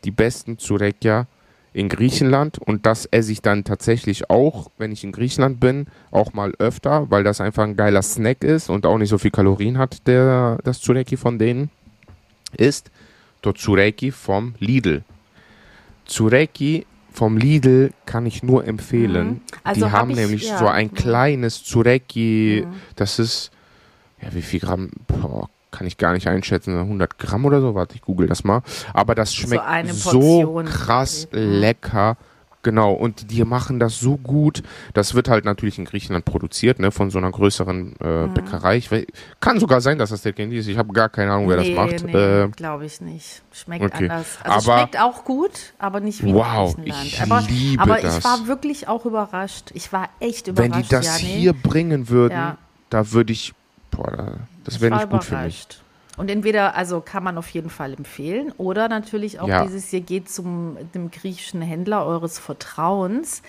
die besten Zurekia in Griechenland und das esse ich dann tatsächlich auch, wenn ich in Griechenland bin, auch mal öfter, weil das einfach ein geiler Snack ist und auch nicht so viel Kalorien hat, der, das Zureki von denen, ist der Zureki vom Lidl. Zureki vom Lidl kann ich nur empfehlen. Mhm. Also die hab haben ich- nämlich ja. so ein Mhm. kleines Zureki, das ist, ja, wie viel Gramm, boah, kann ich gar nicht einschätzen, 100 Gramm oder so, warte, ich google das mal. Aber das schmeckt so Portion krass. Mhm. lecker. Genau, und die machen das so gut. Das wird halt natürlich in Griechenland produziert, ne, von so einer größeren äh, Mhm. Bäckerei. Ich kann sogar sein, dass das der Candy ist. Ich habe gar keine Ahnung, wer das macht. Nee, Äh, glaube ich nicht. Schmeckt okay. anders. Also Aber- schmeckt auch gut, aber nicht wie Wow, in Griechenland. ich aber liebe aber das. ich war wirklich auch überrascht. Ich war echt wenn überrascht. die das Jani. hier bringen würden, Ja. da würde ich, boah, da- das wäre nicht gut für mich. Und entweder, also kann man auf jeden Fall empfehlen, oder natürlich auch Ja. dieses, ihr geht zum dem griechischen Händler eures Vertrauens,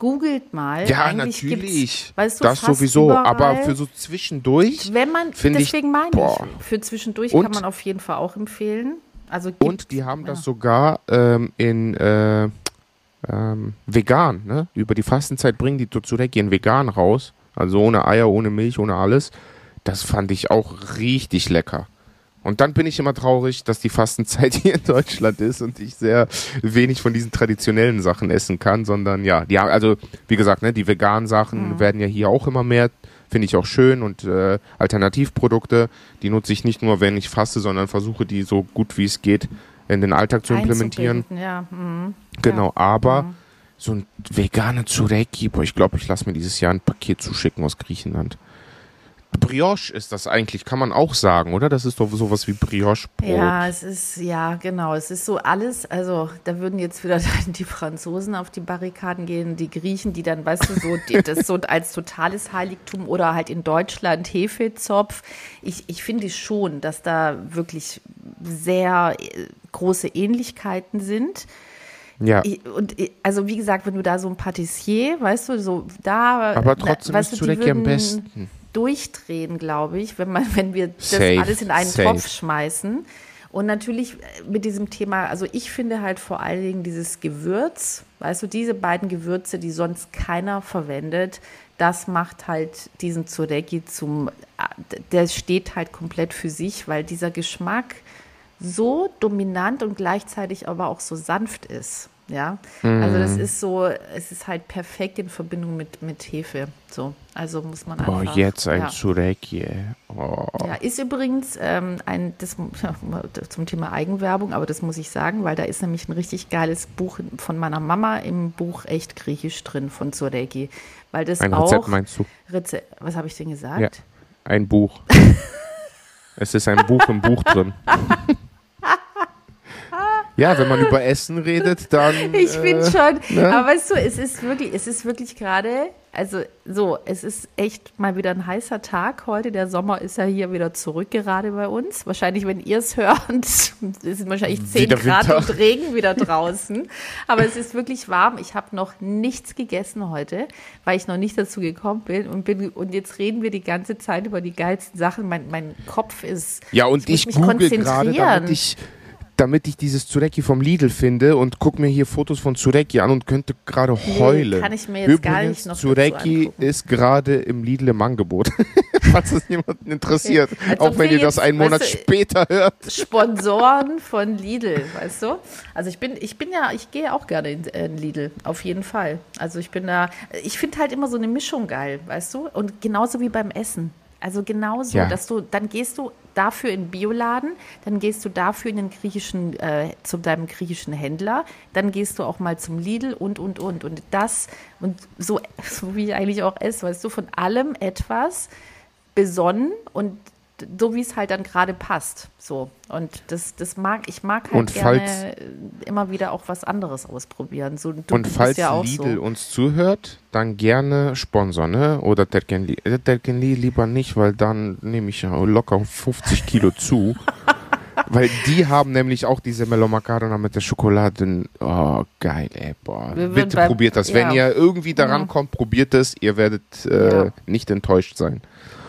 googelt mal. Ja, Eigentlich natürlich. weißt du, das sowieso. überall, Aber für so zwischendurch. wenn man, finde ich- deswegen meine boah. ich, für zwischendurch Und- kann man auf jeden Fall auch empfehlen. Also Und die haben das sogar ähm, in äh, ähm, vegan, ne? Über die Fastenzeit bringen die Totsureki in vegan raus. Also ohne Eier, ohne Milch, ohne alles. Das fand ich auch richtig lecker. Und dann bin ich immer traurig, dass die Fastenzeit hier in Deutschland ist und ich sehr wenig von diesen traditionellen Sachen essen kann, sondern ja, die haben, also wie gesagt, ne, die veganen Sachen werden ja hier auch immer mehr, finde ich auch schön und äh, Alternativprodukte, die nutze ich nicht nur, wenn ich faste, sondern versuche die so gut wie es geht in den Alltag zu implementieren. Ja, mhm. Genau, aber Mhm. so ein veganer Zureki, boah, ich glaube, ich lasse mir dieses Jahr ein Paket zuschicken aus Griechenland. Brioche ist das eigentlich, kann man auch sagen, oder? Das ist doch sowas wie Brioche-Brot. Ja, es ist, ja, genau. Es ist so alles, also da würden jetzt wieder die Franzosen auf die Barrikaden gehen, die Griechen, die dann, weißt du, so, die, das so als totales Heiligtum oder halt in Deutschland Hefezopf. Ich, ich finde schon, dass da wirklich sehr äh, große Ähnlichkeiten sind. Ja, Und ich- also wie gesagt, wenn du da so ein Patissier, weißt du, so da, aber trotzdem weißt ist du, Zureki am besten. Durchdrehen, glaube ich, wenn man, wenn wir das Safe, alles in einen safe. Topf schmeißen. Und natürlich äh, mit diesem Thema, also ich finde halt vor allen Dingen dieses Gewürz, weißt du, diese beiden Gewürze, die sonst keiner verwendet, das macht halt diesen Zureki zum, äh, der steht halt komplett für sich, weil dieser Geschmack so dominant und gleichzeitig aber auch so sanft ist. Ja, also Mhm. das ist so, es ist halt perfekt in Verbindung mit, mit Hefe. So, also muss man einfach. Oh, jetzt ein ja. Oh. Ja, ist übrigens ähm, ein, das, zum Thema Eigenwerbung, aber das muss ich sagen, weil da ist nämlich ein richtig geiles Buch von meiner Mama im Buch Echt Griechisch drin von Zureki. Weil das Ein auch. Rezept meinst du? Reze was habe ich denn gesagt? Ja. Ein Buch. es ist ein Buch im Buch drin. ja, wenn man über Essen redet, dann. Ich äh, schon, ne? aber weißt du, es ist wirklich, es ist wirklich gerade, also so, es ist echt mal wieder ein heißer Tag heute. Der Sommer ist ja hier wieder zurück gerade bei uns. Wahrscheinlich, wenn ihr es hört, es sind wahrscheinlich 10 Wieder Grad Winter. und Regen wieder draußen. Aber es ist wirklich warm. Ich habe noch nichts gegessen heute, weil ich noch nicht dazu gekommen bin und bin und jetzt reden wir die ganze Zeit über die geilsten Sachen. Mein, mein Kopf ist Ja, und ich ich, google gerade, damit ich, damit ich dieses Zureki vom Lidl finde und guck mir hier Fotos von Zureki an und könnte gerade heulen. kann ich mir jetzt gar Übrigens, nicht noch Zureki angucken. ist gerade im Lidl im Angebot. Falls das jemanden interessiert. Als Auch ob wenn ihr das einen Monat weißt du, später hört. Sponsoren von Lidl, weißt du? Also ich bin, ich bin ja, ich gehe auch gerne in, in Lidl, auf jeden Fall. Also ich bin da, ich finde halt immer so eine Mischung geil, weißt du? Und genauso wie beim Essen. Also genauso, Ja. dass du, dann gehst du dafür in den Bioladen, dann gehst du dafür in den griechischen, äh, zu deinem griechischen Händler, dann gehst du auch mal zum Lidl und, und, und. Und das, und so, so wie ich eigentlich auch esse, weißt du, von allem etwas besonnen und so wie es halt dann gerade passt. So. Und das, das mag, ich mag halt Und gerne falls- immer wieder auch was anderes ausprobieren. So, Und falls ja Lidl so. uns zuhört, dann gerne Sponsor, ne? Oder Terkenli. Äh, Terkenli lieber nicht, weil dann nehme ich ja locker 50 Kilo zu. weil die haben nämlich auch diese Melon Macarona mit der Schokolade. Oh, geil, ey, boah. Bitte beim- probiert das. ja. Wenn ihr irgendwie daran Ja. kommt, probiert es. Ihr werdet äh, Ja. nicht enttäuscht sein.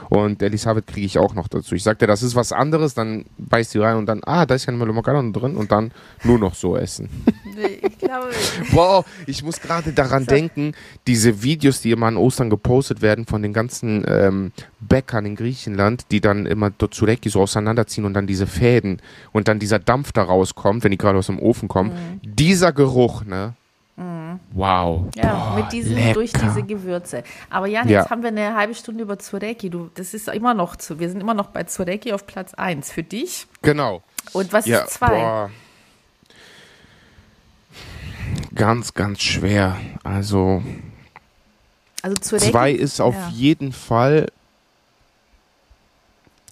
Und Elisabeth kriege ich auch noch dazu. Ich sagte, das ist was anderes, dann beißt sie rein und dann, ah, da ist ja ein Melon Macarona drin und dann nur noch so essen. Nee, ich glaube. Wow, ich muss gerade daran denken, diese Videos, die immer an Ostern gepostet werden von den ganzen ähm, Bäckern in Griechenland, die dann immer dort Tsureki so auseinanderziehen und dann diese Fäden und dann dieser Dampf da rauskommt, wenn die gerade aus dem Ofen kommen. Dieser Geruch, ne? Wow. Mhm. Ja, Boah, mit diesen, lecker. durch diese Gewürze. Aber Jan, Ja. jetzt haben wir eine halbe Stunde über Zureki. Du, das ist immer noch zu, wir sind immer noch bei Zureki auf Platz 1 für dich. Genau. Und was Ja, ist 2? boah. Ganz, ganz schwer. Also Also Zureki. Zwei ist auf ja. jeden Fall.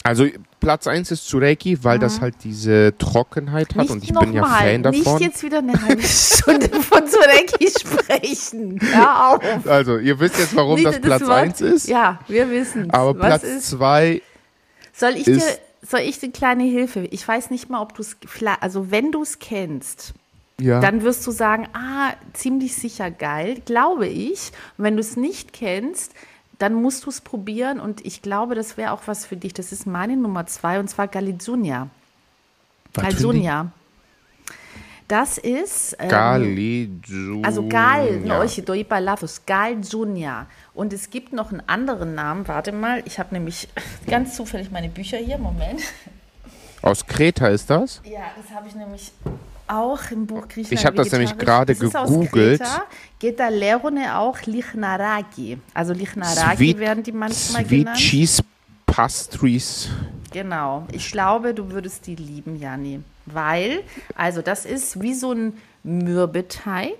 Also Platz 1 ist Tsureki, weil das halt diese Trockenheit hat Mhm. Nicht und ich bin ja nochmal, Fan davon. Nicht jetzt wieder eine halbe Stunde von Zureki sprechen. Hör auf. Also ihr wisst jetzt, warum Nicht das Platz Wort- 1 ist. Ja, wir wissen Aber Was Platz ist, 2, soll ich dir, soll ich dir eine kleine Hilfe? Ich weiß nicht mal, ob du es, also wenn du es kennst, ja. dann wirst du sagen, ah, ziemlich sicher geil, glaube ich. Und wenn du es nicht kennst, dann musst du es probieren und ich glaube, das wäre auch was für dich. Das ist meine Nummer zwei und zwar Galizunia. Galizunia. Das ist ähm, Galizu. also Gal, ja. ja. do Ipalathus, Gal Junia. Und es gibt noch einen anderen Namen. Warte mal, ich habe nämlich ganz zufällig meine Bücher hier. Moment. Aus Kreta ist das? Ja, das habe ich nämlich auch im Buch Griechenland. Ich habe das nämlich gerade gegoogelt. Kreta. Geht da Lerone auch Lichnaraki. Also Lichnaraki Sweet- werden die manchmal Sweet genannt. Cheese Pastries. Genau. Ich glaube, du würdest die lieben, Jani. Weil, also das ist wie so ein Mürbeteig.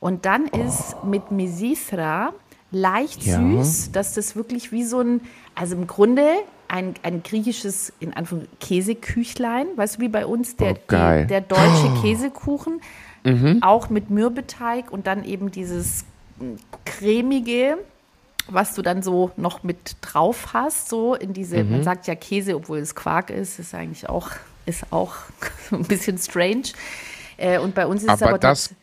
Und dann ist mit Mesithra leicht Ja. süß, dass das wirklich wie so ein, also im Grunde ein, ein griechisches, in Anführung Käseküchlein, weißt du, wie bei uns der, Oh, die, der deutsche Käsekuchen, auch mit Mürbeteig und dann eben dieses cremige, was du dann so noch mit drauf hast, so in diese, Mhm. man sagt ja Käse, obwohl es Quark ist, ist eigentlich auch, ist auch ein bisschen strange. Äh, und bei uns ist es Aber aber das,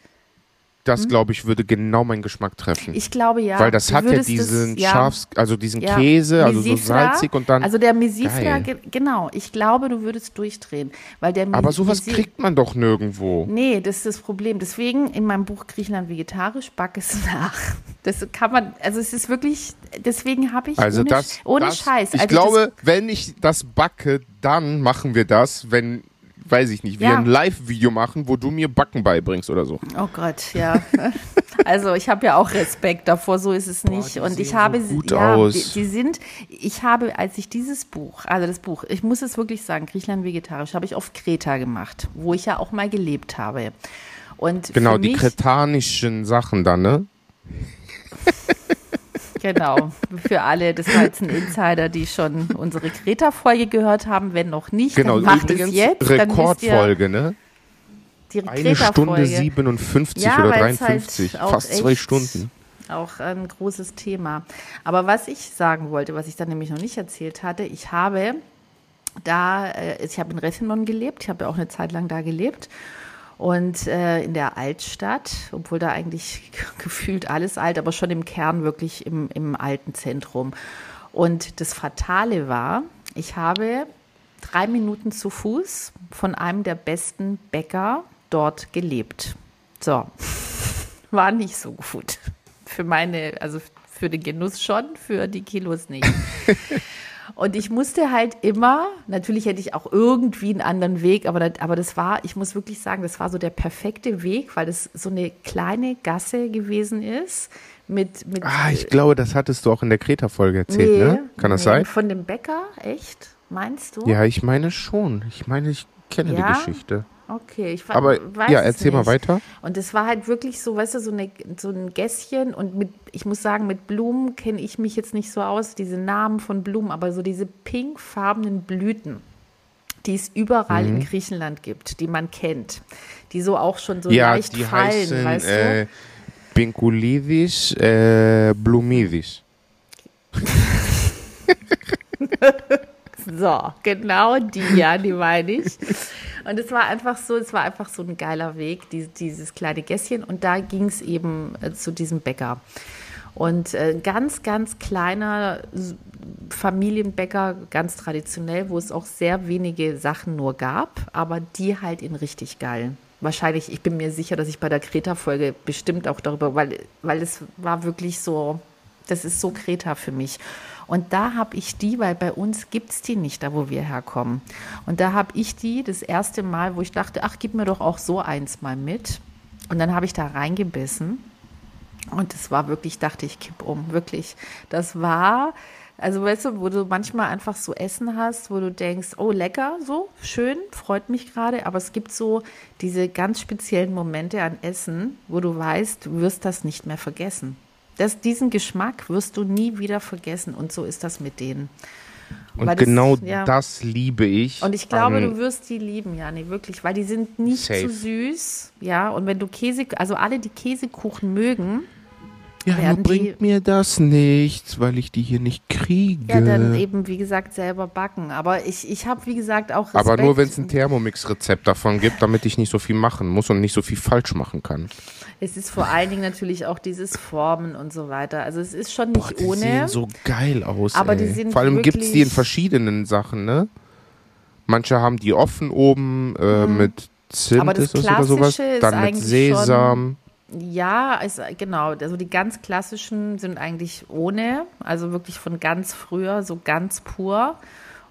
das glaube ich, würde genau meinen Geschmack treffen. ich glaube ja. Weil das du hat ja diesen es- ja, Schafs, also diesen ja. Käse, also so Mesifra, salzig und dann. Also der Mesifra, ge genau, ich glaube, du würdest durchdrehen. Weil der aber sowas Mesi- kriegt man doch nirgendwo. Nee, das ist das Problem. Deswegen in meinem Buch Griechenland vegetarisch backe es nach. Das kann man, also es ist wirklich, deswegen habe ich Also ohne, das, ohne das, Scheiß. Ich als glaube, wenn ich das backe, dann machen wir das, wenn, weiß ich nicht, wir Ja. ein Live-Video machen, wo du mir Backen beibringst oder so. oh Gott, ja. Also ich habe ja auch Respekt davor, so ist es nicht. die Und ich habe so sie- gut ja, aus. Die, die sind, ich habe, als ich dieses Buch, also das Buch, ich muss es wirklich sagen, Griechenland vegetarisch, habe ich auf Kreta gemacht, wo ich ja auch mal gelebt habe. Und Genau, die mich, kretanischen Sachen dann, ne? Genau, für alle, jetzt ein Insider, die schon unsere Kreta-Folge gehört haben. Wenn noch nicht, Genau, dann macht es jetzt. Rekordfolge, ne? die Eine Stunde Kreta-Folge. 57 Ja, oder weil es 53, halt fast zwei Stunden. Auch ein großes Thema. Aber was ich sagen wollte, was ich dann nämlich noch nicht erzählt hatte, ich habe da, äh, ich habe in Ressinon gelebt, ich habe ja auch eine Zeit lang da gelebt. Und äh, in der Altstadt, obwohl da eigentlich gefühlt alles alt, aber schon im Kern wirklich im, im alten Zentrum. Und das Fatale war, ich habe drei Minuten zu Fuß von einem der besten Bäcker dort gelebt. So, war nicht so gut. Für meine, also für den Genuss schon, für die Kilos nicht. Und ich musste halt immer, natürlich hätte ich auch irgendwie einen anderen Weg, aber das, aber das war, ich muss wirklich sagen, das war so der perfekte Weg, weil das so eine kleine Gasse gewesen ist mit, mit Ah, ich glaube, das hattest du auch in der Kreta-Folge erzählt, Nee, ne? Kann das nee, sein? Von dem Bäcker, echt? Meinst du? Ja, ich meine schon. Ich meine, ich kenne Ja? die Geschichte. Okay, ich wa- Aber weiß ja, erzähl mal nicht. weiter. Und es war halt wirklich so, weißt du, so, eine, so ein Gässchen und mit, ich muss sagen, mit Blumen kenne ich mich jetzt nicht so aus, diese Namen von Blumen, aber so diese pinkfarbenen Blüten, die es überall Mhm. in Griechenland gibt, die man kennt, die so auch schon so ja, leicht die fallen, heißen weißt du? äh, Pinkulidis äh, Blumidis. So, genau die, ja, die meine ich. Und es war einfach so, es war einfach so ein geiler Weg, die, dieses kleine Gässchen. Und da ging es eben äh, zu diesem Bäcker. Und äh, ganz, ganz kleiner Familienbäcker, ganz traditionell, wo es auch sehr wenige Sachen nur gab, aber die halt in richtig geil. wahrscheinlich, ich bin mir sicher, dass ich bei der Kreta-Folge bestimmt auch darüber, weil, weil es war wirklich so, das ist so Kreta für mich. Und da habe ich die, weil bei uns gibt es die nicht, da wo wir herkommen. Und da habe ich die das erste Mal, wo ich dachte, ach, gib mir doch auch so eins mal mit. Und dann habe ich da reingebissen. Und es war wirklich, dachte ich, kipp um, wirklich. Das war, also weißt du, wo du manchmal einfach so Essen hast, wo du denkst, oh lecker, so schön, freut mich gerade, aber es gibt so diese ganz speziellen Momente an Essen, wo du weißt, du wirst das nicht mehr vergessen. Das, diesen Geschmack wirst du nie wieder vergessen und so ist das mit denen. Und Weil das- genau ja. das liebe ich. Und ich glaube, du wirst die lieben, Jani, wirklich, weil die sind nicht Safe. zu süß, ja. Und wenn du Käse, also alle, die Käsekuchen mögen, ja, werden die- bringt mir das nichts, weil ich die hier nicht kriege. ja, dann eben, wie gesagt, selber backen. Aber ich, ich habe, wie gesagt, auch Respekt. Aber nur wenn es ein Thermomix-Rezept davon gibt, damit ich nicht so viel machen muss und nicht so viel falsch machen kann. Es ist vor allen Dingen natürlich auch dieses Formen und so weiter. Also es ist schon Boah, nicht die ohne. sehen so geil aus. Aber ey. die sind Vor allem gibt es die in verschiedenen Sachen, ne? Manche haben die offen oben äh, mit Zimt Mhm. Aber das ist es oder sowas. Dann mit Sesam. Ja, ist, genau. Also die ganz klassischen sind eigentlich ohne, also wirklich von ganz früher, so ganz pur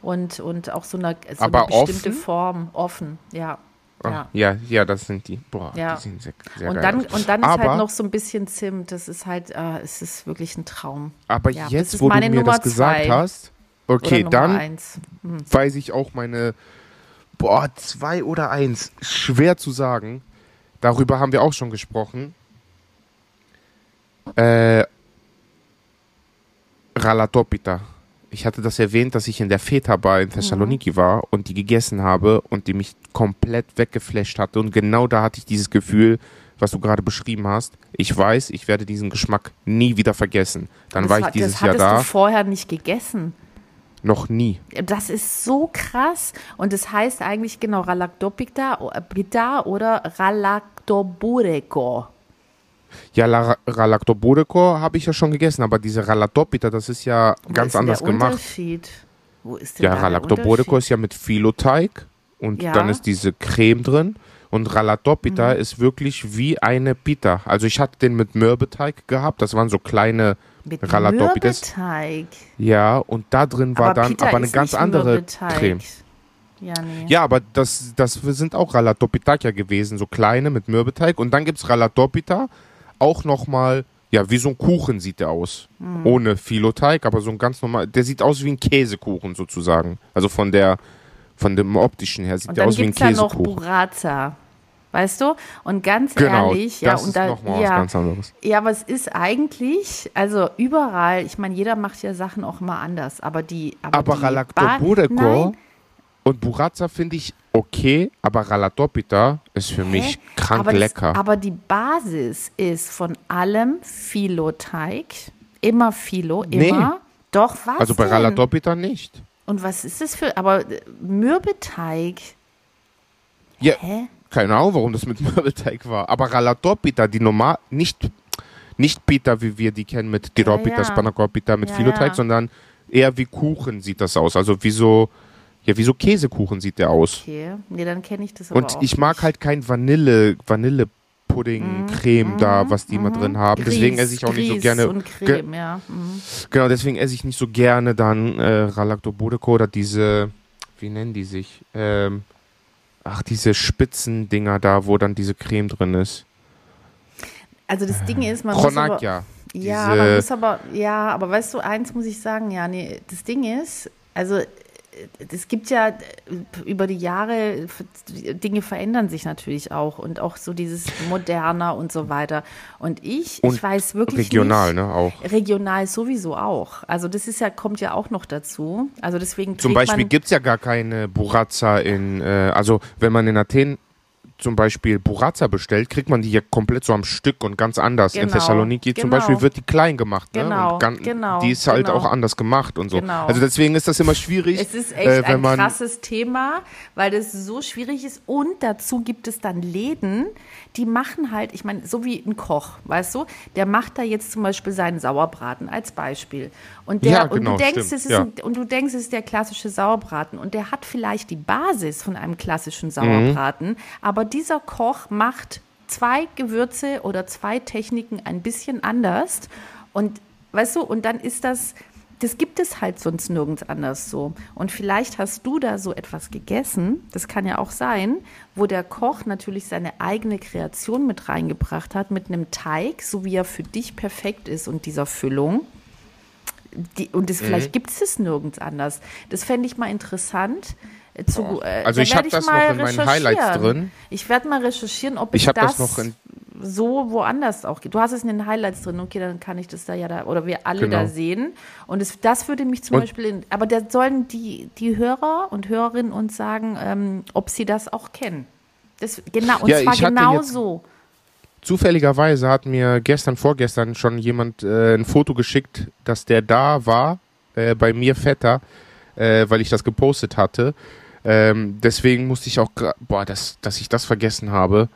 und, und auch so eine, so eine bestimmte offen? Form, offen, ja. Ah, Ja. ja, ja, das sind die. Boah, Ja. die sehen sehr, sehr Und dann, und dann ist aber, halt noch so ein bisschen Zimt. Das ist halt, äh, es ist wirklich ein Traum. aber ja, jetzt, ist wo du mir Nummer das gesagt hast, okay, dann. Hm. weiß ich auch meine, boah, zwei oder eins, schwer zu sagen. Darüber haben wir auch schon gesprochen. Äh, Ralatopita. Ich hatte das erwähnt, dass ich in der Feta Bar in Thessaloniki war und die gegessen habe und die mich komplett weggeflasht hatte. Und genau da hatte ich dieses Gefühl, was du gerade beschrieben hast. Ich weiß, ich werde diesen Geschmack nie wieder vergessen. Dann Das war ich dieses das Jahr hattest da, du vorher nicht gegessen. Noch nie. Das ist so krass. Und das heißt eigentlich genau Ralactopita Pita oder Ralactobureko. Ja, La habe ich ja schon gegessen, aber diese Ralatopita, das ist ja Wo ganz ist anders der gemacht. Unterschied? Wo ist denn Ja, Unterschied? ist ja mit Filoteig und Ja. dann ist diese Creme drin. Und Ralatopita Mhm. ist wirklich wie eine Pita. Also ich hatte den mit Mürbeteig gehabt. Das waren so kleine Mit. Mürbeteig. Ja, und da drin war aber dann Pita aber eine ganz andere Mürbeteig. Creme. Ja, nee. Ja, aber das, das sind auch Ralatopitakia gewesen, so kleine mit Mürbeteig. Und dann gibt es Ralatopita, auch nochmal, ja, wie so ein Kuchen sieht der aus. Mhm. Ohne Filoteig, aber so ein ganz normal, der sieht aus wie ein Käsekuchen sozusagen. Also von der, von dem optischen her sieht Und der dann aus wie ein gibt es noch Käsekuchen. Burrata. Weißt du? Und ganz Genau, ehrlich, ja, das und da, ja. Ja, aber es ist eigentlich, also überall, ich meine, jeder macht ja Sachen auch immer anders, aber die. Aber, Aber Nein, und Burratza finde ich okay, aber Ralatopita ist für mich krank aber das- lecker. aber die Basis ist von allem Filoteig. Immer Filo, Nee. immer. Doch, was? also bei? Ralatopita nicht. Und was ist das für. Aber Mürbeteig. Ja, Hä? Keine Ahnung, warum das mit Mürbeteig war. Aber Ralatopita, die normal, nicht, nicht Pita, wie wir die kennen mit Diropita, ja. Spanakopita mit Ja, Filoteig, ja. sondern eher wie Kuchen sieht das aus. Also wie so, ja, wie so Käsekuchen sieht der aus. Okay. Nee, dann kenne ich das aber Und ich mag nicht. halt kein Vanille, Vanillepudding, Creme da, was die immer drin haben. Deswegen Mhm, Grieß, esse ich auch nicht so Grieß gerne. Und Creme, ja. Mhm. Genau, deswegen esse ich nicht so gerne dann äh, Ralactobodeko oder diese, wie nennen die sich? Ähm, ach, diese Spitzendinger da, wo dann diese Creme drin ist. Also das Ding ist, man muss aber, ja, man muss aber, ja, aber weißt du, eins muss ich sagen, ja, nee, das Ding ist, also es gibt ja äh, über die Jahre, Dinge verändern sich natürlich auch und auch so dieses moderner und so weiter. Und ich, Und ich weiß wirklich Regional, nicht, ne, auch. Regional sowieso auch. Also das ist ja, kommt ja auch noch dazu. Also deswegen Zum Beispiel gibt es ja gar keine Burrazza in, äh, also wenn man in Athen zum Beispiel Burrazza bestellt, kriegt man die ja komplett so am Stück und ganz anders. In Genau, Thessaloniki zum genau. Beispiel wird die klein gemacht. Ne? Genau, und gan- genau, Die ist halt genau. auch anders gemacht und so. Genau. Also deswegen ist das immer schwierig. Es ist echt äh, ein krasses Thema, weil das so schwierig ist. Und dazu gibt es dann Läden, die machen halt, ich meine, so wie ein Koch, weißt du, der macht da jetzt zum Beispiel seinen Sauerbraten als Beispiel. Und, der, Ja, und, genau, du denkst, stimmt, es ist ja. ein, und du denkst, es ist der klassische Sauerbraten. Und der hat vielleicht die Basis von einem klassischen Mhm. Sauerbraten, aber aber dieser Koch macht zwei Gewürze oder zwei Techniken ein bisschen anders. Und weißt du, und dann ist das, das gibt es halt sonst nirgends anders so. Und vielleicht hast du da so etwas gegessen, das kann ja auch sein, wo der Koch natürlich seine eigene Kreation mit reingebracht hat, mit einem Teig, so wie er für dich perfekt ist und dieser Füllung. Die, und das, mhm. vielleicht gibt es es nirgends anders. Das fände ich mal interessant. Äh, zu, äh, also ich habe das noch in meinen Highlights drin. Ich werde mal recherchieren, ob ich, ich das, das so woanders auch gibt. Du hast es in den Highlights drin, okay, dann kann ich das da ja da, oder wir alle genau. da sehen. Und es, das würde mich zum und Beispiel, in, aber da sollen die, die Hörer und Hörerinnen uns sagen, ähm, ob sie das auch kennen. Das, genau, und ja, zwar genau so. Zufälligerweise hat mir gestern, vorgestern schon jemand äh, ein Foto geschickt, dass der da war, äh, bei mir Vetter, äh, weil ich das gepostet hatte. Ähm, deswegen musste ich auch, boah, dass, dass ich das vergessen habe.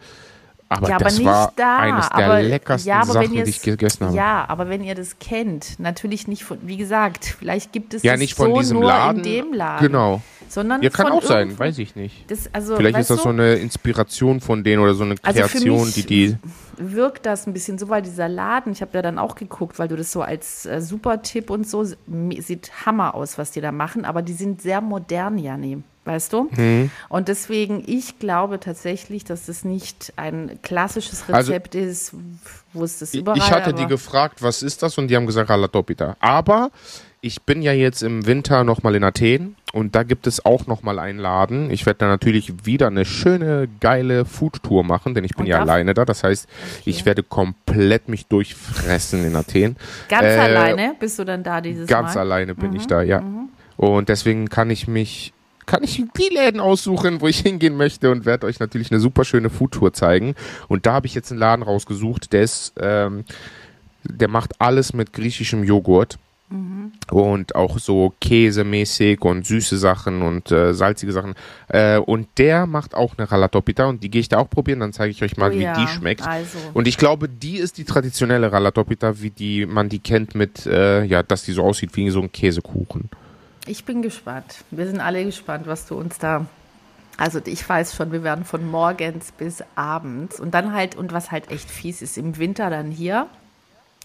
Aber, ja, aber das war da, eines der aber, leckersten ja, Sachen, die ich gegessen habe. Ja, aber wenn ihr das kennt, natürlich nicht von, wie gesagt, vielleicht gibt es ja, nicht von so diesem nur Laden, in dem Laden. Genau. Sondern ja, kann auch sein, weiß ich nicht. Das, also, vielleicht ist das so eine Inspiration von denen oder so eine also Kreation, also die die wirkt das ein bisschen so, weil dieser Laden, ich habe ja dann auch geguckt, weil du das so als äh, super Tipp und so, sieht Hammer aus, was die da machen, aber die sind sehr modern, Janni weißt du? Mhm. Und deswegen, ich glaube tatsächlich, dass das nicht ein klassisches also Rezept also, ist, wo es das überall Ich hatte die gefragt, was ist das? Und die haben gesagt, Ralatopita. Aber ich bin ja jetzt im Winter nochmal in Athen und da gibt es auch nochmal einen Laden. Ich werde da natürlich wieder eine schöne, geile Foodtour machen, denn ich bin und ja alleine da. Das heißt, okay. ich werde komplett mich durchfressen in Athen. Ganz äh, alleine bist du dann da dieses ganz Mal? Ganz alleine bin mhm. ich da, ja. Mhm. Und deswegen kann ich mich kann ich die Läden aussuchen, wo ich hingehen möchte und werde euch natürlich eine super schöne Foodtour zeigen. Und da habe ich jetzt einen Laden rausgesucht, der ist, ähm, der macht alles mit griechischem Joghurt. Mhm. Und auch so käsemäßig und süße Sachen und äh, salzige Sachen. Äh, und der macht auch eine Ralatopita und die gehe ich da auch probieren, dann zeige ich euch mal, oh, wie ja. die schmeckt. Also. Und ich glaube, die ist die traditionelle Ralatopita, wie die man die kennt mit, äh, ja, dass die so aussieht wie so ein Käsekuchen. Ich bin gespannt. Wir sind alle gespannt, was du uns da. Also ich weiß schon, wir werden von morgens bis abends und dann halt, und was halt echt fies ist, im Winter dann hier,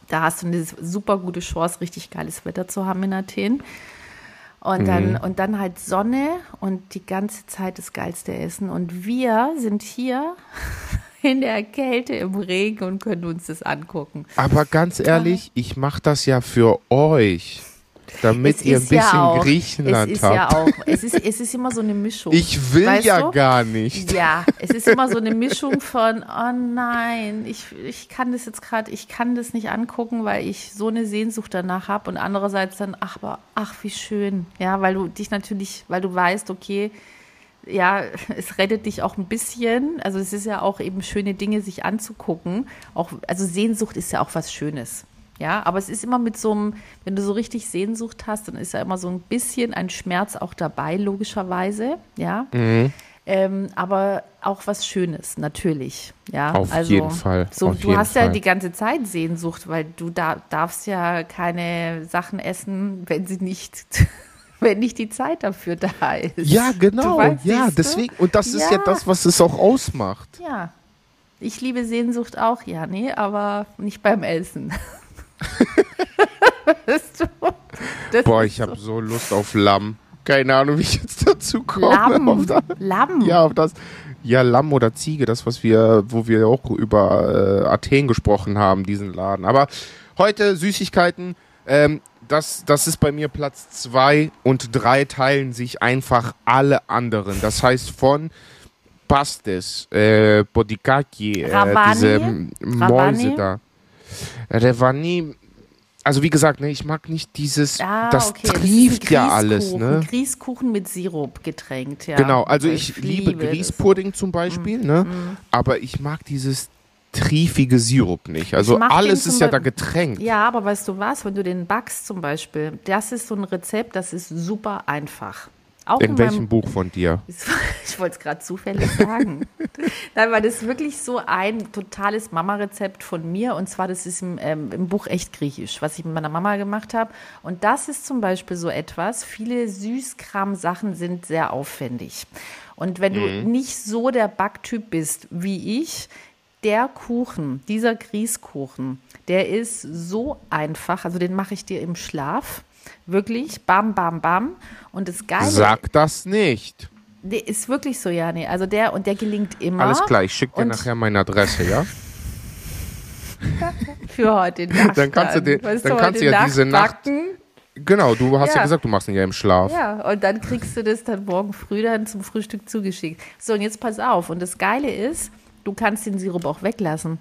da hast du eine super gute Chance, richtig geiles Wetter zu haben in Athen. Und dann, mhm. und dann halt Sonne und die ganze Zeit das geilste Essen. Und wir sind hier in der Kälte im Regen und können uns das angucken. Aber ganz ehrlich, ich mache das ja für euch damit ihr ein bisschen ja auch, Griechenland es ist habt. Ja auch, es ist, es ist immer so eine Mischung. Ich will weißt ja du? gar nicht. Ja, es ist immer so eine Mischung von, oh nein, ich, ich kann das jetzt gerade, ich kann das nicht angucken, weil ich so eine Sehnsucht danach habe und andererseits dann, ach, ach, wie schön. Ja, weil du dich natürlich, weil du weißt, okay, ja, es rettet dich auch ein bisschen. Also es ist ja auch eben schöne Dinge, sich anzugucken. Auch, also Sehnsucht ist ja auch was Schönes. Ja, aber es ist immer mit so einem, wenn du so richtig Sehnsucht hast, dann ist ja immer so ein bisschen ein Schmerz auch dabei, logischerweise. Ja. Mhm. Ähm, aber auch was Schönes, natürlich. Ja, auf also, jeden Fall. So, auf du hast Fall. ja die ganze Zeit Sehnsucht, weil du da, darfst ja keine Sachen essen, wenn sie nicht, wenn nicht die Zeit dafür da ist. Ja, genau. Weißt, ja, deswegen. Und das ja. ist ja das, was es auch ausmacht. Ja. Ich liebe Sehnsucht auch, ja, nee, aber nicht beim Essen. Boah, ich habe so Lust auf Lamm. Keine Ahnung, wie ich jetzt dazu komme. Lamm. Lamm. Ja, auf das. Ja, Lamm oder Ziege, das, was wir, wo wir auch über äh, Athen gesprochen haben, diesen Laden. Aber heute Süßigkeiten, ähm, das, das ist bei mir Platz zwei und drei teilen sich einfach alle anderen. Das heißt von Pastes, äh, Bodikaki, äh, diese Mäuse da. Revani, also wie gesagt, ne, ich mag nicht dieses, ah, das okay. trieft ja alles, ne? Grießkuchen mit Sirup getränkt, ja. Genau, also ich, ich liebe Grießpudding zum Beispiel, mm, ne? Mm. Aber ich mag dieses triefige Sirup nicht. Also alles ist ja da getränkt. Ja, aber weißt du was, wenn du den backst zum Beispiel, das ist so ein Rezept, das ist super einfach. Auch in welchem Buch von dir? Ich wollte es gerade zufällig sagen. Nein, weil das ist wirklich so ein totales Mama-Rezept von mir. Und zwar, das ist im, ähm, im Buch Echt Griechisch, was ich mit meiner Mama gemacht habe. Und das ist zum Beispiel so etwas. Viele Süßkram-Sachen sind sehr aufwendig. Und wenn du Mhm. nicht so der Backtyp bist wie ich, der Kuchen, dieser Grießkuchen, der ist so einfach. Also den mache ich dir im Schlaf. Wirklich, bam, bam, bam. Und das Geile Sag das nicht. Nee, ist wirklich so, ja, nee. Also der und der gelingt immer. Alles klar, ich schicke dir nachher meine Adresse, ja? Für heute Nacht. Dann kannst du den- Weißt dann du, kannst du ja diese Nacht- backen. Genau, du hast ja, Ja. gesagt, du machst ihn ja im Schlaf. Ja, und dann kriegst du das dann morgen früh dann zum Frühstück zugeschickt. So, und jetzt pass auf. Und das Geile ist, du kannst den Sirup auch weglassen.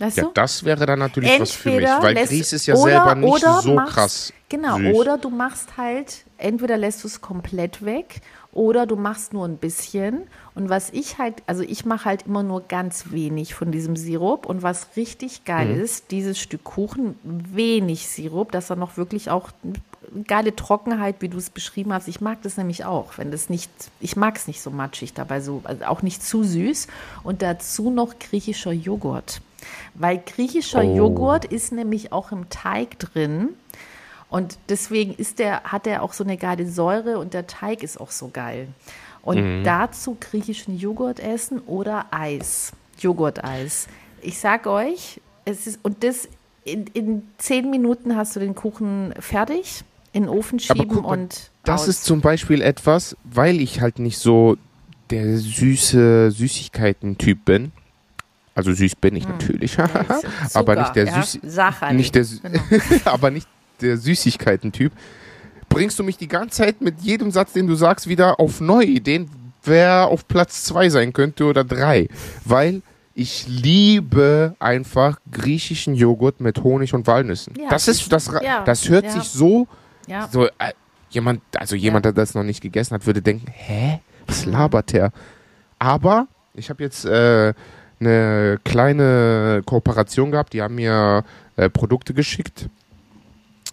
Weißt Ja, du? das wäre dann natürlich was für mich, Entweder weil Grieß ist ja oder- selber nicht so machst- krass. Genau, süß. oder du machst halt, entweder lässt du es komplett weg oder du machst nur ein bisschen. Und was ich halt, also ich mache halt immer nur ganz wenig von diesem Sirup. Und was richtig geil Mhm. ist, dieses Stück Kuchen, wenig Sirup, dass er noch wirklich auch eine geile Trockenheit, wie du es beschrieben hast. Ich mag das nämlich auch, wenn das nicht, ich mag es nicht so matschig dabei, so, also auch nicht zu süß. Und dazu noch griechischer Joghurt. Weil griechischer Oh. Joghurt ist nämlich auch im Teig drin. Und deswegen ist der, hat er auch so eine geile Säure und der Teig ist auch so geil. Und dazu griechischen Joghurt essen oder Eis, Joghurteis. Ich sag euch, es ist, und das in, in zehn Minuten hast du den Kuchen fertig, in den Ofen schieben guck und Das aus. ist zum Beispiel etwas, weil ich halt nicht so der süße Süßigkeiten-Typ bin. Also süß bin ich natürlich, Hm. Ja, ist aber nicht der ja? Süß, Sacherli. nicht der, Sü- Genau. aber nicht der Süßigkeiten-Typ. Bringst du mich die ganze Zeit mit jedem Satz, den du sagst, wieder auf neue Ideen, wer auf Platz zwei sein könnte oder drei, weil ich liebe einfach griechischen Joghurt mit Honig und Walnüssen. Ja, das ist das, ja, das hört ja. sich so Ja. so, äh, jemand, also jemand, der das noch nicht gegessen hat, würde denken, hä, was labert der? Aber ich habe jetzt äh, eine kleine Kooperation gehabt, die haben mir äh, Produkte geschickt,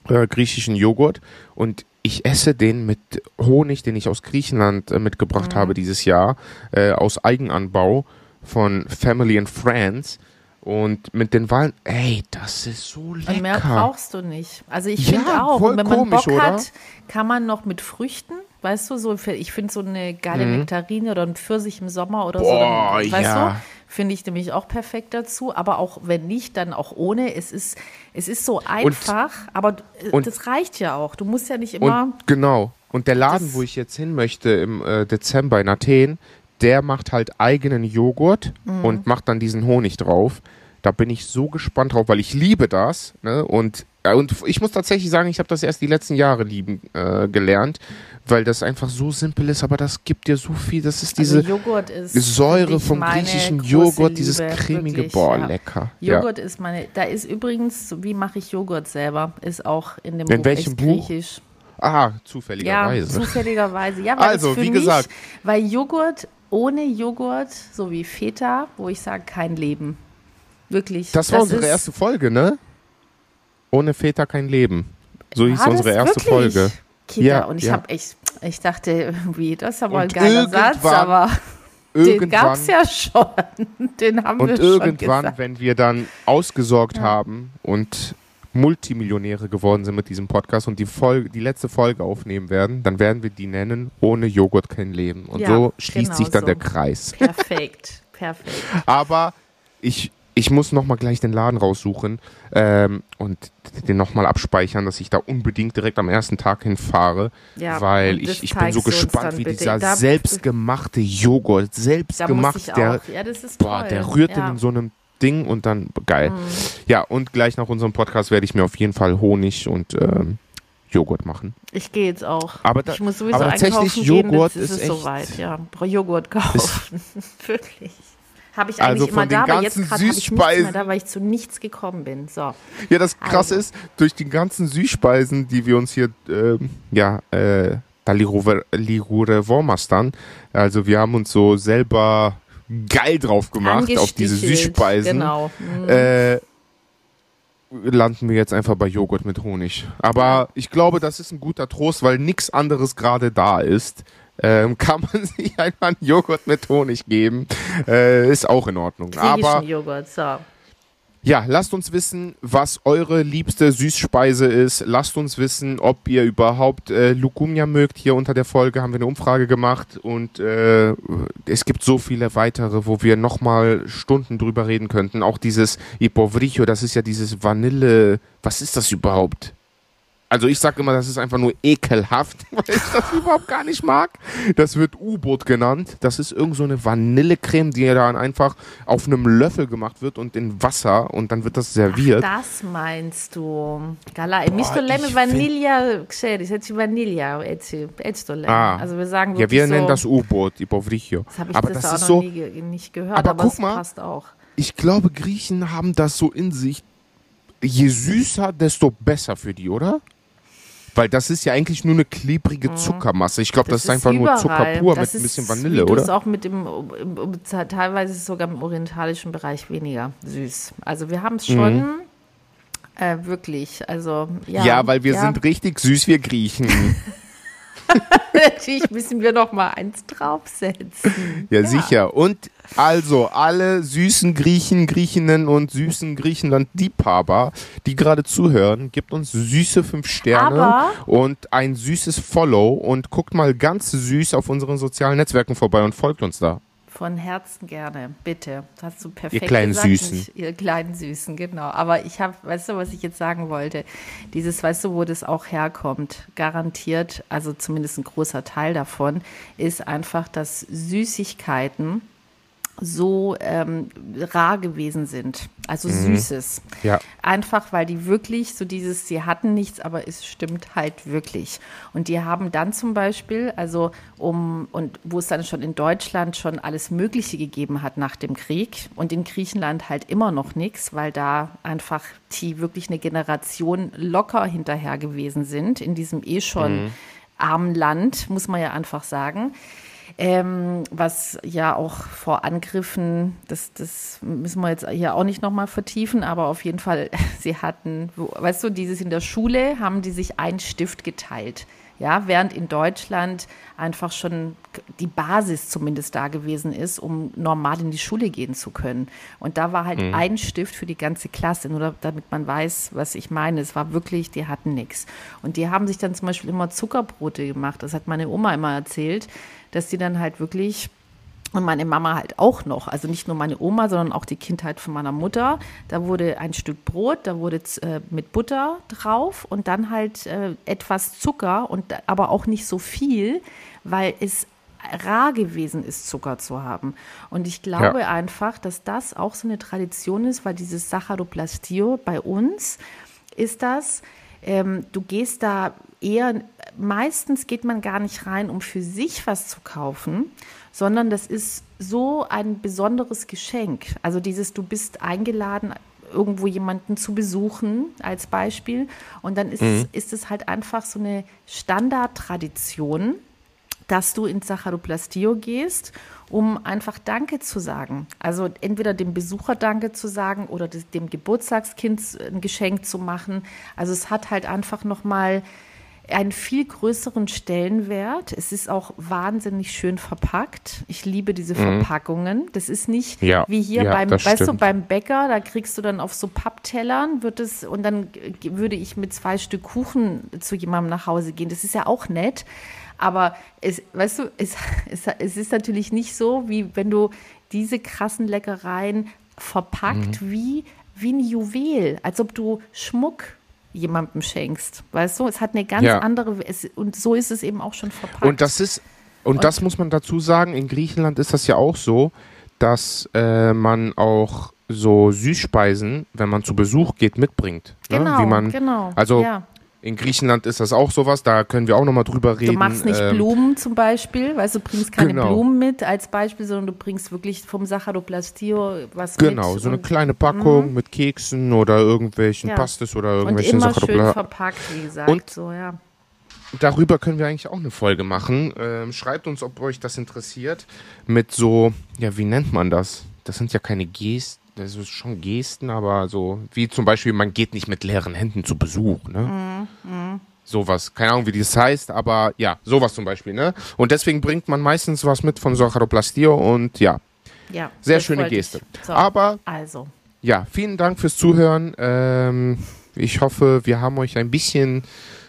äh, griechischen Joghurt und ich esse den mit Honig, den ich aus Griechenland äh, mitgebracht habe dieses Jahr, äh, aus Eigenanbau von Family and Friends. Und mit den Wahlen, ey, das ist so lecker. Und mehr brauchst du nicht. Also ich Ja, finde auch, wenn man komisch, Bock oder? hat, kann man noch mit Früchten, weißt du, so für, ich finde so eine geile Nektarine oder ein Pfirsich im Sommer oder Mhm. Boah, so, dann, weißt ja. du, finde ich nämlich auch perfekt dazu. Aber auch wenn nicht, dann auch ohne. Es ist, es ist so einfach, aber äh, und- das reicht ja auch. Du musst ja nicht immer. Und genau. Und der Laden, wo ich jetzt hin möchte im äh, Dezember in Athen, der macht halt eigenen Joghurt Mhm. und macht dann diesen Honig drauf. Da bin ich so gespannt drauf, weil ich liebe das. Ne? Und, äh, und ich muss tatsächlich sagen, ich habe das erst die letzten Jahre lieben äh, gelernt, weil das einfach so simpel ist, aber das gibt dir so viel. Das ist diese also ist Säure vom griechischen Joghurt, dieses Liebe, cremige, wirklich, boah, ja. lecker. Ja. Joghurt ist meine, da ist übrigens, wie mache ich Joghurt selber, ist auch in dem In Buch welchem Buch? griechisch. Ah, Ja, zufälligerweise. zufälligerweise. Ja, weil Also, wie mich, gesagt. weil Joghurt ohne Joghurt, so wie Feta, wo ich sage, kein Leben. Wirklich. Das war unsere ist- erste Folge, ne? Ohne Väter kein Leben. So hieß unsere das erste wirklich? Folge. Kinder. Ja, und ich ja. habe echt, ich dachte irgendwie, das ist aber Und ein geiler Satz, irgendwann- aber den gab es Irgendwann, ja schon. Den haben wir und schon irgendwann, gesagt. wenn wir dann ausgesorgt haben und Multimillionäre geworden sind mit diesem Podcast und die Folge, die letzte Folge aufnehmen werden, dann werden wir die nennen Ohne Joghurt kein Leben. Und Ja, so schließt genau sich dann so. der Kreis. Perfekt, perfekt. Aber ich, ich muss nochmal gleich den Laden raussuchen ähm, und den nochmal abspeichern, dass ich da unbedingt direkt am ersten Tag hinfahre, Ja, weil ich, ich bin so gespannt, wie dieser Da- selbstgemachte Joghurt, selbstgemacht, der. Ja, boah, der rührt ja. Mhm. den in so einem Ding und dann geil. Ja, und gleich nach unserem Podcast werde ich mir auf jeden Fall Honig und ähm, Joghurt machen. Ich gehe jetzt auch. Aber da- ich muss sowieso aber tatsächlich, einkaufen Joghurt gehen, ist, ist es echt- soweit. Ja, brauche Joghurt kaufen. Wirklich. Habe ich Also eigentlich immer von da, aber jetzt gerade habe ich nichts mehr da, weil ich zu nichts gekommen bin. So. Ja, das Krasse Also. ist, durch die ganzen Süßspeisen, die wir uns hier, ähm, ja, äh, da Ligure Wormastern, also wir haben uns so selber geil drauf gemacht auf diese Süßspeisen. Genau. Mhm. Äh, landen wir jetzt einfach bei Joghurt mit Honig. Aber ich glaube, das ist ein guter Trost, weil nichts anderes gerade da ist. Ähm, kann man sich einfach einen Joghurt mit Honig geben. Äh, ist auch in Ordnung. Aber Joghurt, so. Ja, lasst uns wissen, was eure liebste Süßspeise ist. Lasst uns wissen, ob ihr überhaupt äh, Lugumia mögt. Hier unter der Folge haben wir eine Umfrage gemacht und äh, es gibt so viele weitere, wo wir nochmal Stunden drüber reden könnten. Auch dieses Ipovricho, das ist ja dieses Vanille. Was ist das überhaupt? Also ich sage immer, das ist einfach nur ekelhaft, weil ich das überhaupt gar nicht mag. Das wird U-Boot genannt. Das ist irgend so eine Vanillecreme, die dann einfach auf einem Löffel gemacht wird und in Wasser und dann wird das serviert. Ach, das meinst du? Gala, e misto leme vaniglia, xeri, setzi vaniglia, etzi, ah. Also wir sagen Ja, wir so, nennen das U-Boot, Ipovricho. Das habe ich aber das, das auch ist noch so, nie, nicht gehört, aber, aber guck mal, passt auch. Ich glaube, Griechen haben das so in sich. Je süßer, desto besser für die, oder? Weil das ist ja eigentlich nur eine klebrige mhm. Zuckermasse. Ich glaube, das, das, ist einfach überall. nur Zucker pur das mit ein bisschen Vanille, oder? Das auch mit dem, teilweise ist es sogar im orientalischen Bereich weniger süß. Also wir haben es schon. Mhm. Äh, wirklich, also ja. Ja, weil wir ja. sind richtig süß, wir Griechen. Natürlich müssen wir noch mal eins draufsetzen. Ja, ja, sicher. Und also alle süßen Griechen, Griechinnen und süßen Griechenland-Liebhaber, die gerade zuhören, gebt uns süße fünf Sterne Aber und ein süßes Follow und guckt mal ganz süß auf unseren sozialen Netzwerken vorbei und folgt uns da. Von Herzen gerne, bitte. Das hast du perfekt ihr kleinen gesagt. Süßen. Ihr kleinen Süßen, genau. Aber ich habe, weißt du, was ich jetzt sagen wollte? Dieses, weißt du, wo das auch herkommt, garantiert, also zumindest ein großer Teil davon, ist einfach, dass Süßigkeiten so ähm, rar gewesen sind. Also mhm. Süßes. Ja. Einfach, weil die wirklich so dieses, sie hatten nichts, aber es stimmt halt wirklich. Und die haben dann zum Beispiel, also um, und wo es dann schon in Deutschland schon alles Mögliche gegeben hat nach dem Krieg und in Griechenland halt immer noch nichts, weil da einfach die wirklich eine Generation locker hinterher gewesen sind, in diesem eh schon mhm. armen Land, muss man ja einfach sagen ähm, was ja auch vor Angriffen, das, das müssen wir jetzt hier auch nicht nochmal vertiefen, aber auf jeden Fall, sie hatten, weißt du, dieses in der Schule haben die sich einen Stift geteilt. Ja, während in Deutschland einfach schon die Basis zumindest da gewesen ist, um normal in die Schule gehen zu können. Und da war halt mhm. ein Stift für die ganze Klasse, nur damit man weiß, was ich meine. Es war wirklich, die hatten nichts. Und die haben sich dann zum Beispiel immer Zuckerbrote gemacht. Das hat meine Oma immer erzählt dass die dann halt wirklich und meine Mama halt auch noch, also nicht nur meine Oma, sondern auch die Kindheit von meiner Mutter. Da wurde ein Stück Brot, da wurde äh, mit Butter drauf und dann halt äh, etwas Zucker und aber auch nicht so viel, weil es rar gewesen ist, Zucker zu haben. Und ich glaube ja. einfach, dass das auch so eine Tradition ist, weil dieses Sacharoplastio bei uns ist das, ähm, du gehst da eher, meistens geht man gar nicht rein, um für sich was zu kaufen, sondern das ist so ein besonderes Geschenk. Also dieses, du bist eingeladen, irgendwo jemanden zu besuchen, als Beispiel. Und dann ist, mhm. ist es halt einfach so eine Standardtradition, dass du ins Sacharoplastio gehst, um einfach Danke zu sagen. Also entweder dem Besucher Danke zu sagen oder dem Geburtstagskind ein Geschenk zu machen. Also es hat halt einfach nochmal einen viel größeren Stellenwert. Es ist auch wahnsinnig schön verpackt. Ich liebe diese mhm. Verpackungen. Das ist nicht ja, wie hier ja, beim, weißt stimmt. du, beim Bäcker, da kriegst du dann auf so Papptellern, wird es, und dann würde ich mit zwei Stück Kuchen zu jemandem nach Hause gehen. Das ist ja auch nett. Aber es, weißt du, es, es, es ist natürlich nicht so, wie wenn du diese krassen Leckereien verpackt mhm. wie, wie ein Juwel, als ob du Schmuck jemandem schenkst. Weißt du, es hat eine ganz ja. andere, es, und so ist es eben auch schon verpackt. Und das ist, und, und das muss man dazu sagen, in Griechenland ist das ja auch so, dass äh, man auch so Süßspeisen, wenn man zu Besuch geht, mitbringt. Ne? Genau, Wie man, genau. Also ja. In Griechenland ist das auch sowas, da können wir auch nochmal drüber reden. Du machst nicht ähm, Blumen zum Beispiel, weißt du, bringst keine genau. Blumen mit als Beispiel, sondern du bringst wirklich vom Sacharoplastio was genau, mit. Genau, so eine kleine Packung mh. mit Keksen oder irgendwelchen ja. Pastis oder irgendwelchen Und immer schön verpackt, wie gesagt. Und so, ja. Darüber können wir eigentlich auch eine Folge machen. Ähm, schreibt uns, ob euch das interessiert. Mit so, ja, wie nennt man das? Das sind ja keine Gesten das ist schon Gesten, aber so, wie zum Beispiel, man geht nicht mit leeren Händen zu Besuch, ne? Mhm. Sowas, keine Ahnung, wie das heißt, aber ja, sowas zum Beispiel, ne? Und deswegen bringt man meistens was mit von Socharoplastio und ja, Ja. sehr schöne Geste. So, Aber also, ja, vielen Dank fürs Zuhören. Ähm, ich hoffe, wir haben euch ein bisschen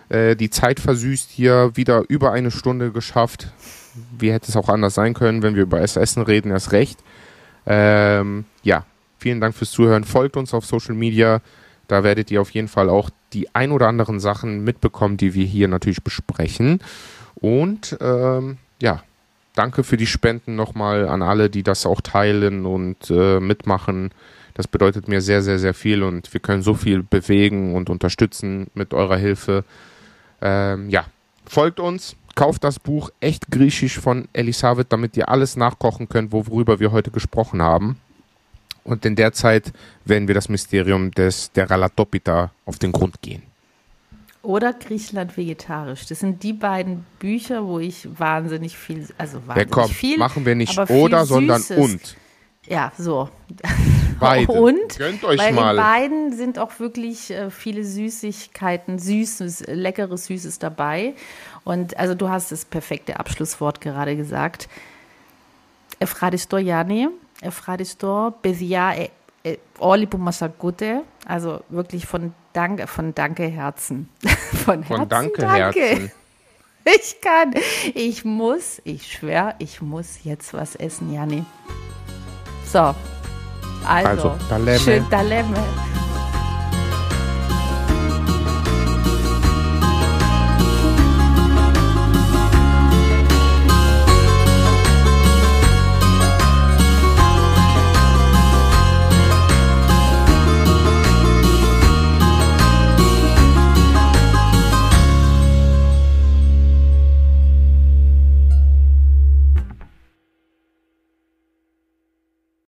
äh, die Zeit versüßt hier, wieder über eine Stunde geschafft. Wie hätte es auch anders sein können, wenn wir über das Essen reden, erst recht. Ähm, ja, vielen Dank fürs Zuhören. Folgt uns auf Social Media. Da werdet ihr auf jeden Fall auch die ein oder anderen Sachen mitbekommen, die wir hier natürlich besprechen. Und ähm, ja, danke für die Spenden nochmal an alle, die das auch teilen und äh, mitmachen. Das bedeutet mir sehr, sehr, sehr viel und wir können so viel bewegen und unterstützen mit eurer Hilfe. Ähm, ja, folgt uns, kauft das Buch Echt Griechisch von Elisabeth, damit ihr alles nachkochen könnt, worüber wir heute gesprochen haben. Und in der Zeit werden wir das Mysterium des, der Ralatopita auf den Grund gehen. Oder Griechenland vegetarisch. Das sind die beiden Bücher, wo ich wahnsinnig viel, also wahnsinnig ja, komm, viel. Machen wir nicht oder, sondern und. Ja, so. Beide. Und Gönnt euch weil mal. in beiden sind auch wirklich äh, viele Süßigkeiten, Süßes, leckeres Süßes dabei. Und also du hast das perfekte Abschlusswort gerade gesagt. Efradis Dojani, ευχαριστώ παιδιά ε, ε, όλοι που μας ακούτε. Also wirklich von Danke, von Danke Herzen. Von, Von Herzen Danke, danke. Herzen. Ich kann, ich muss, ich schwör, ich muss jetzt was essen, Janni. So, also, Also, Dalemme. schön Dalemme.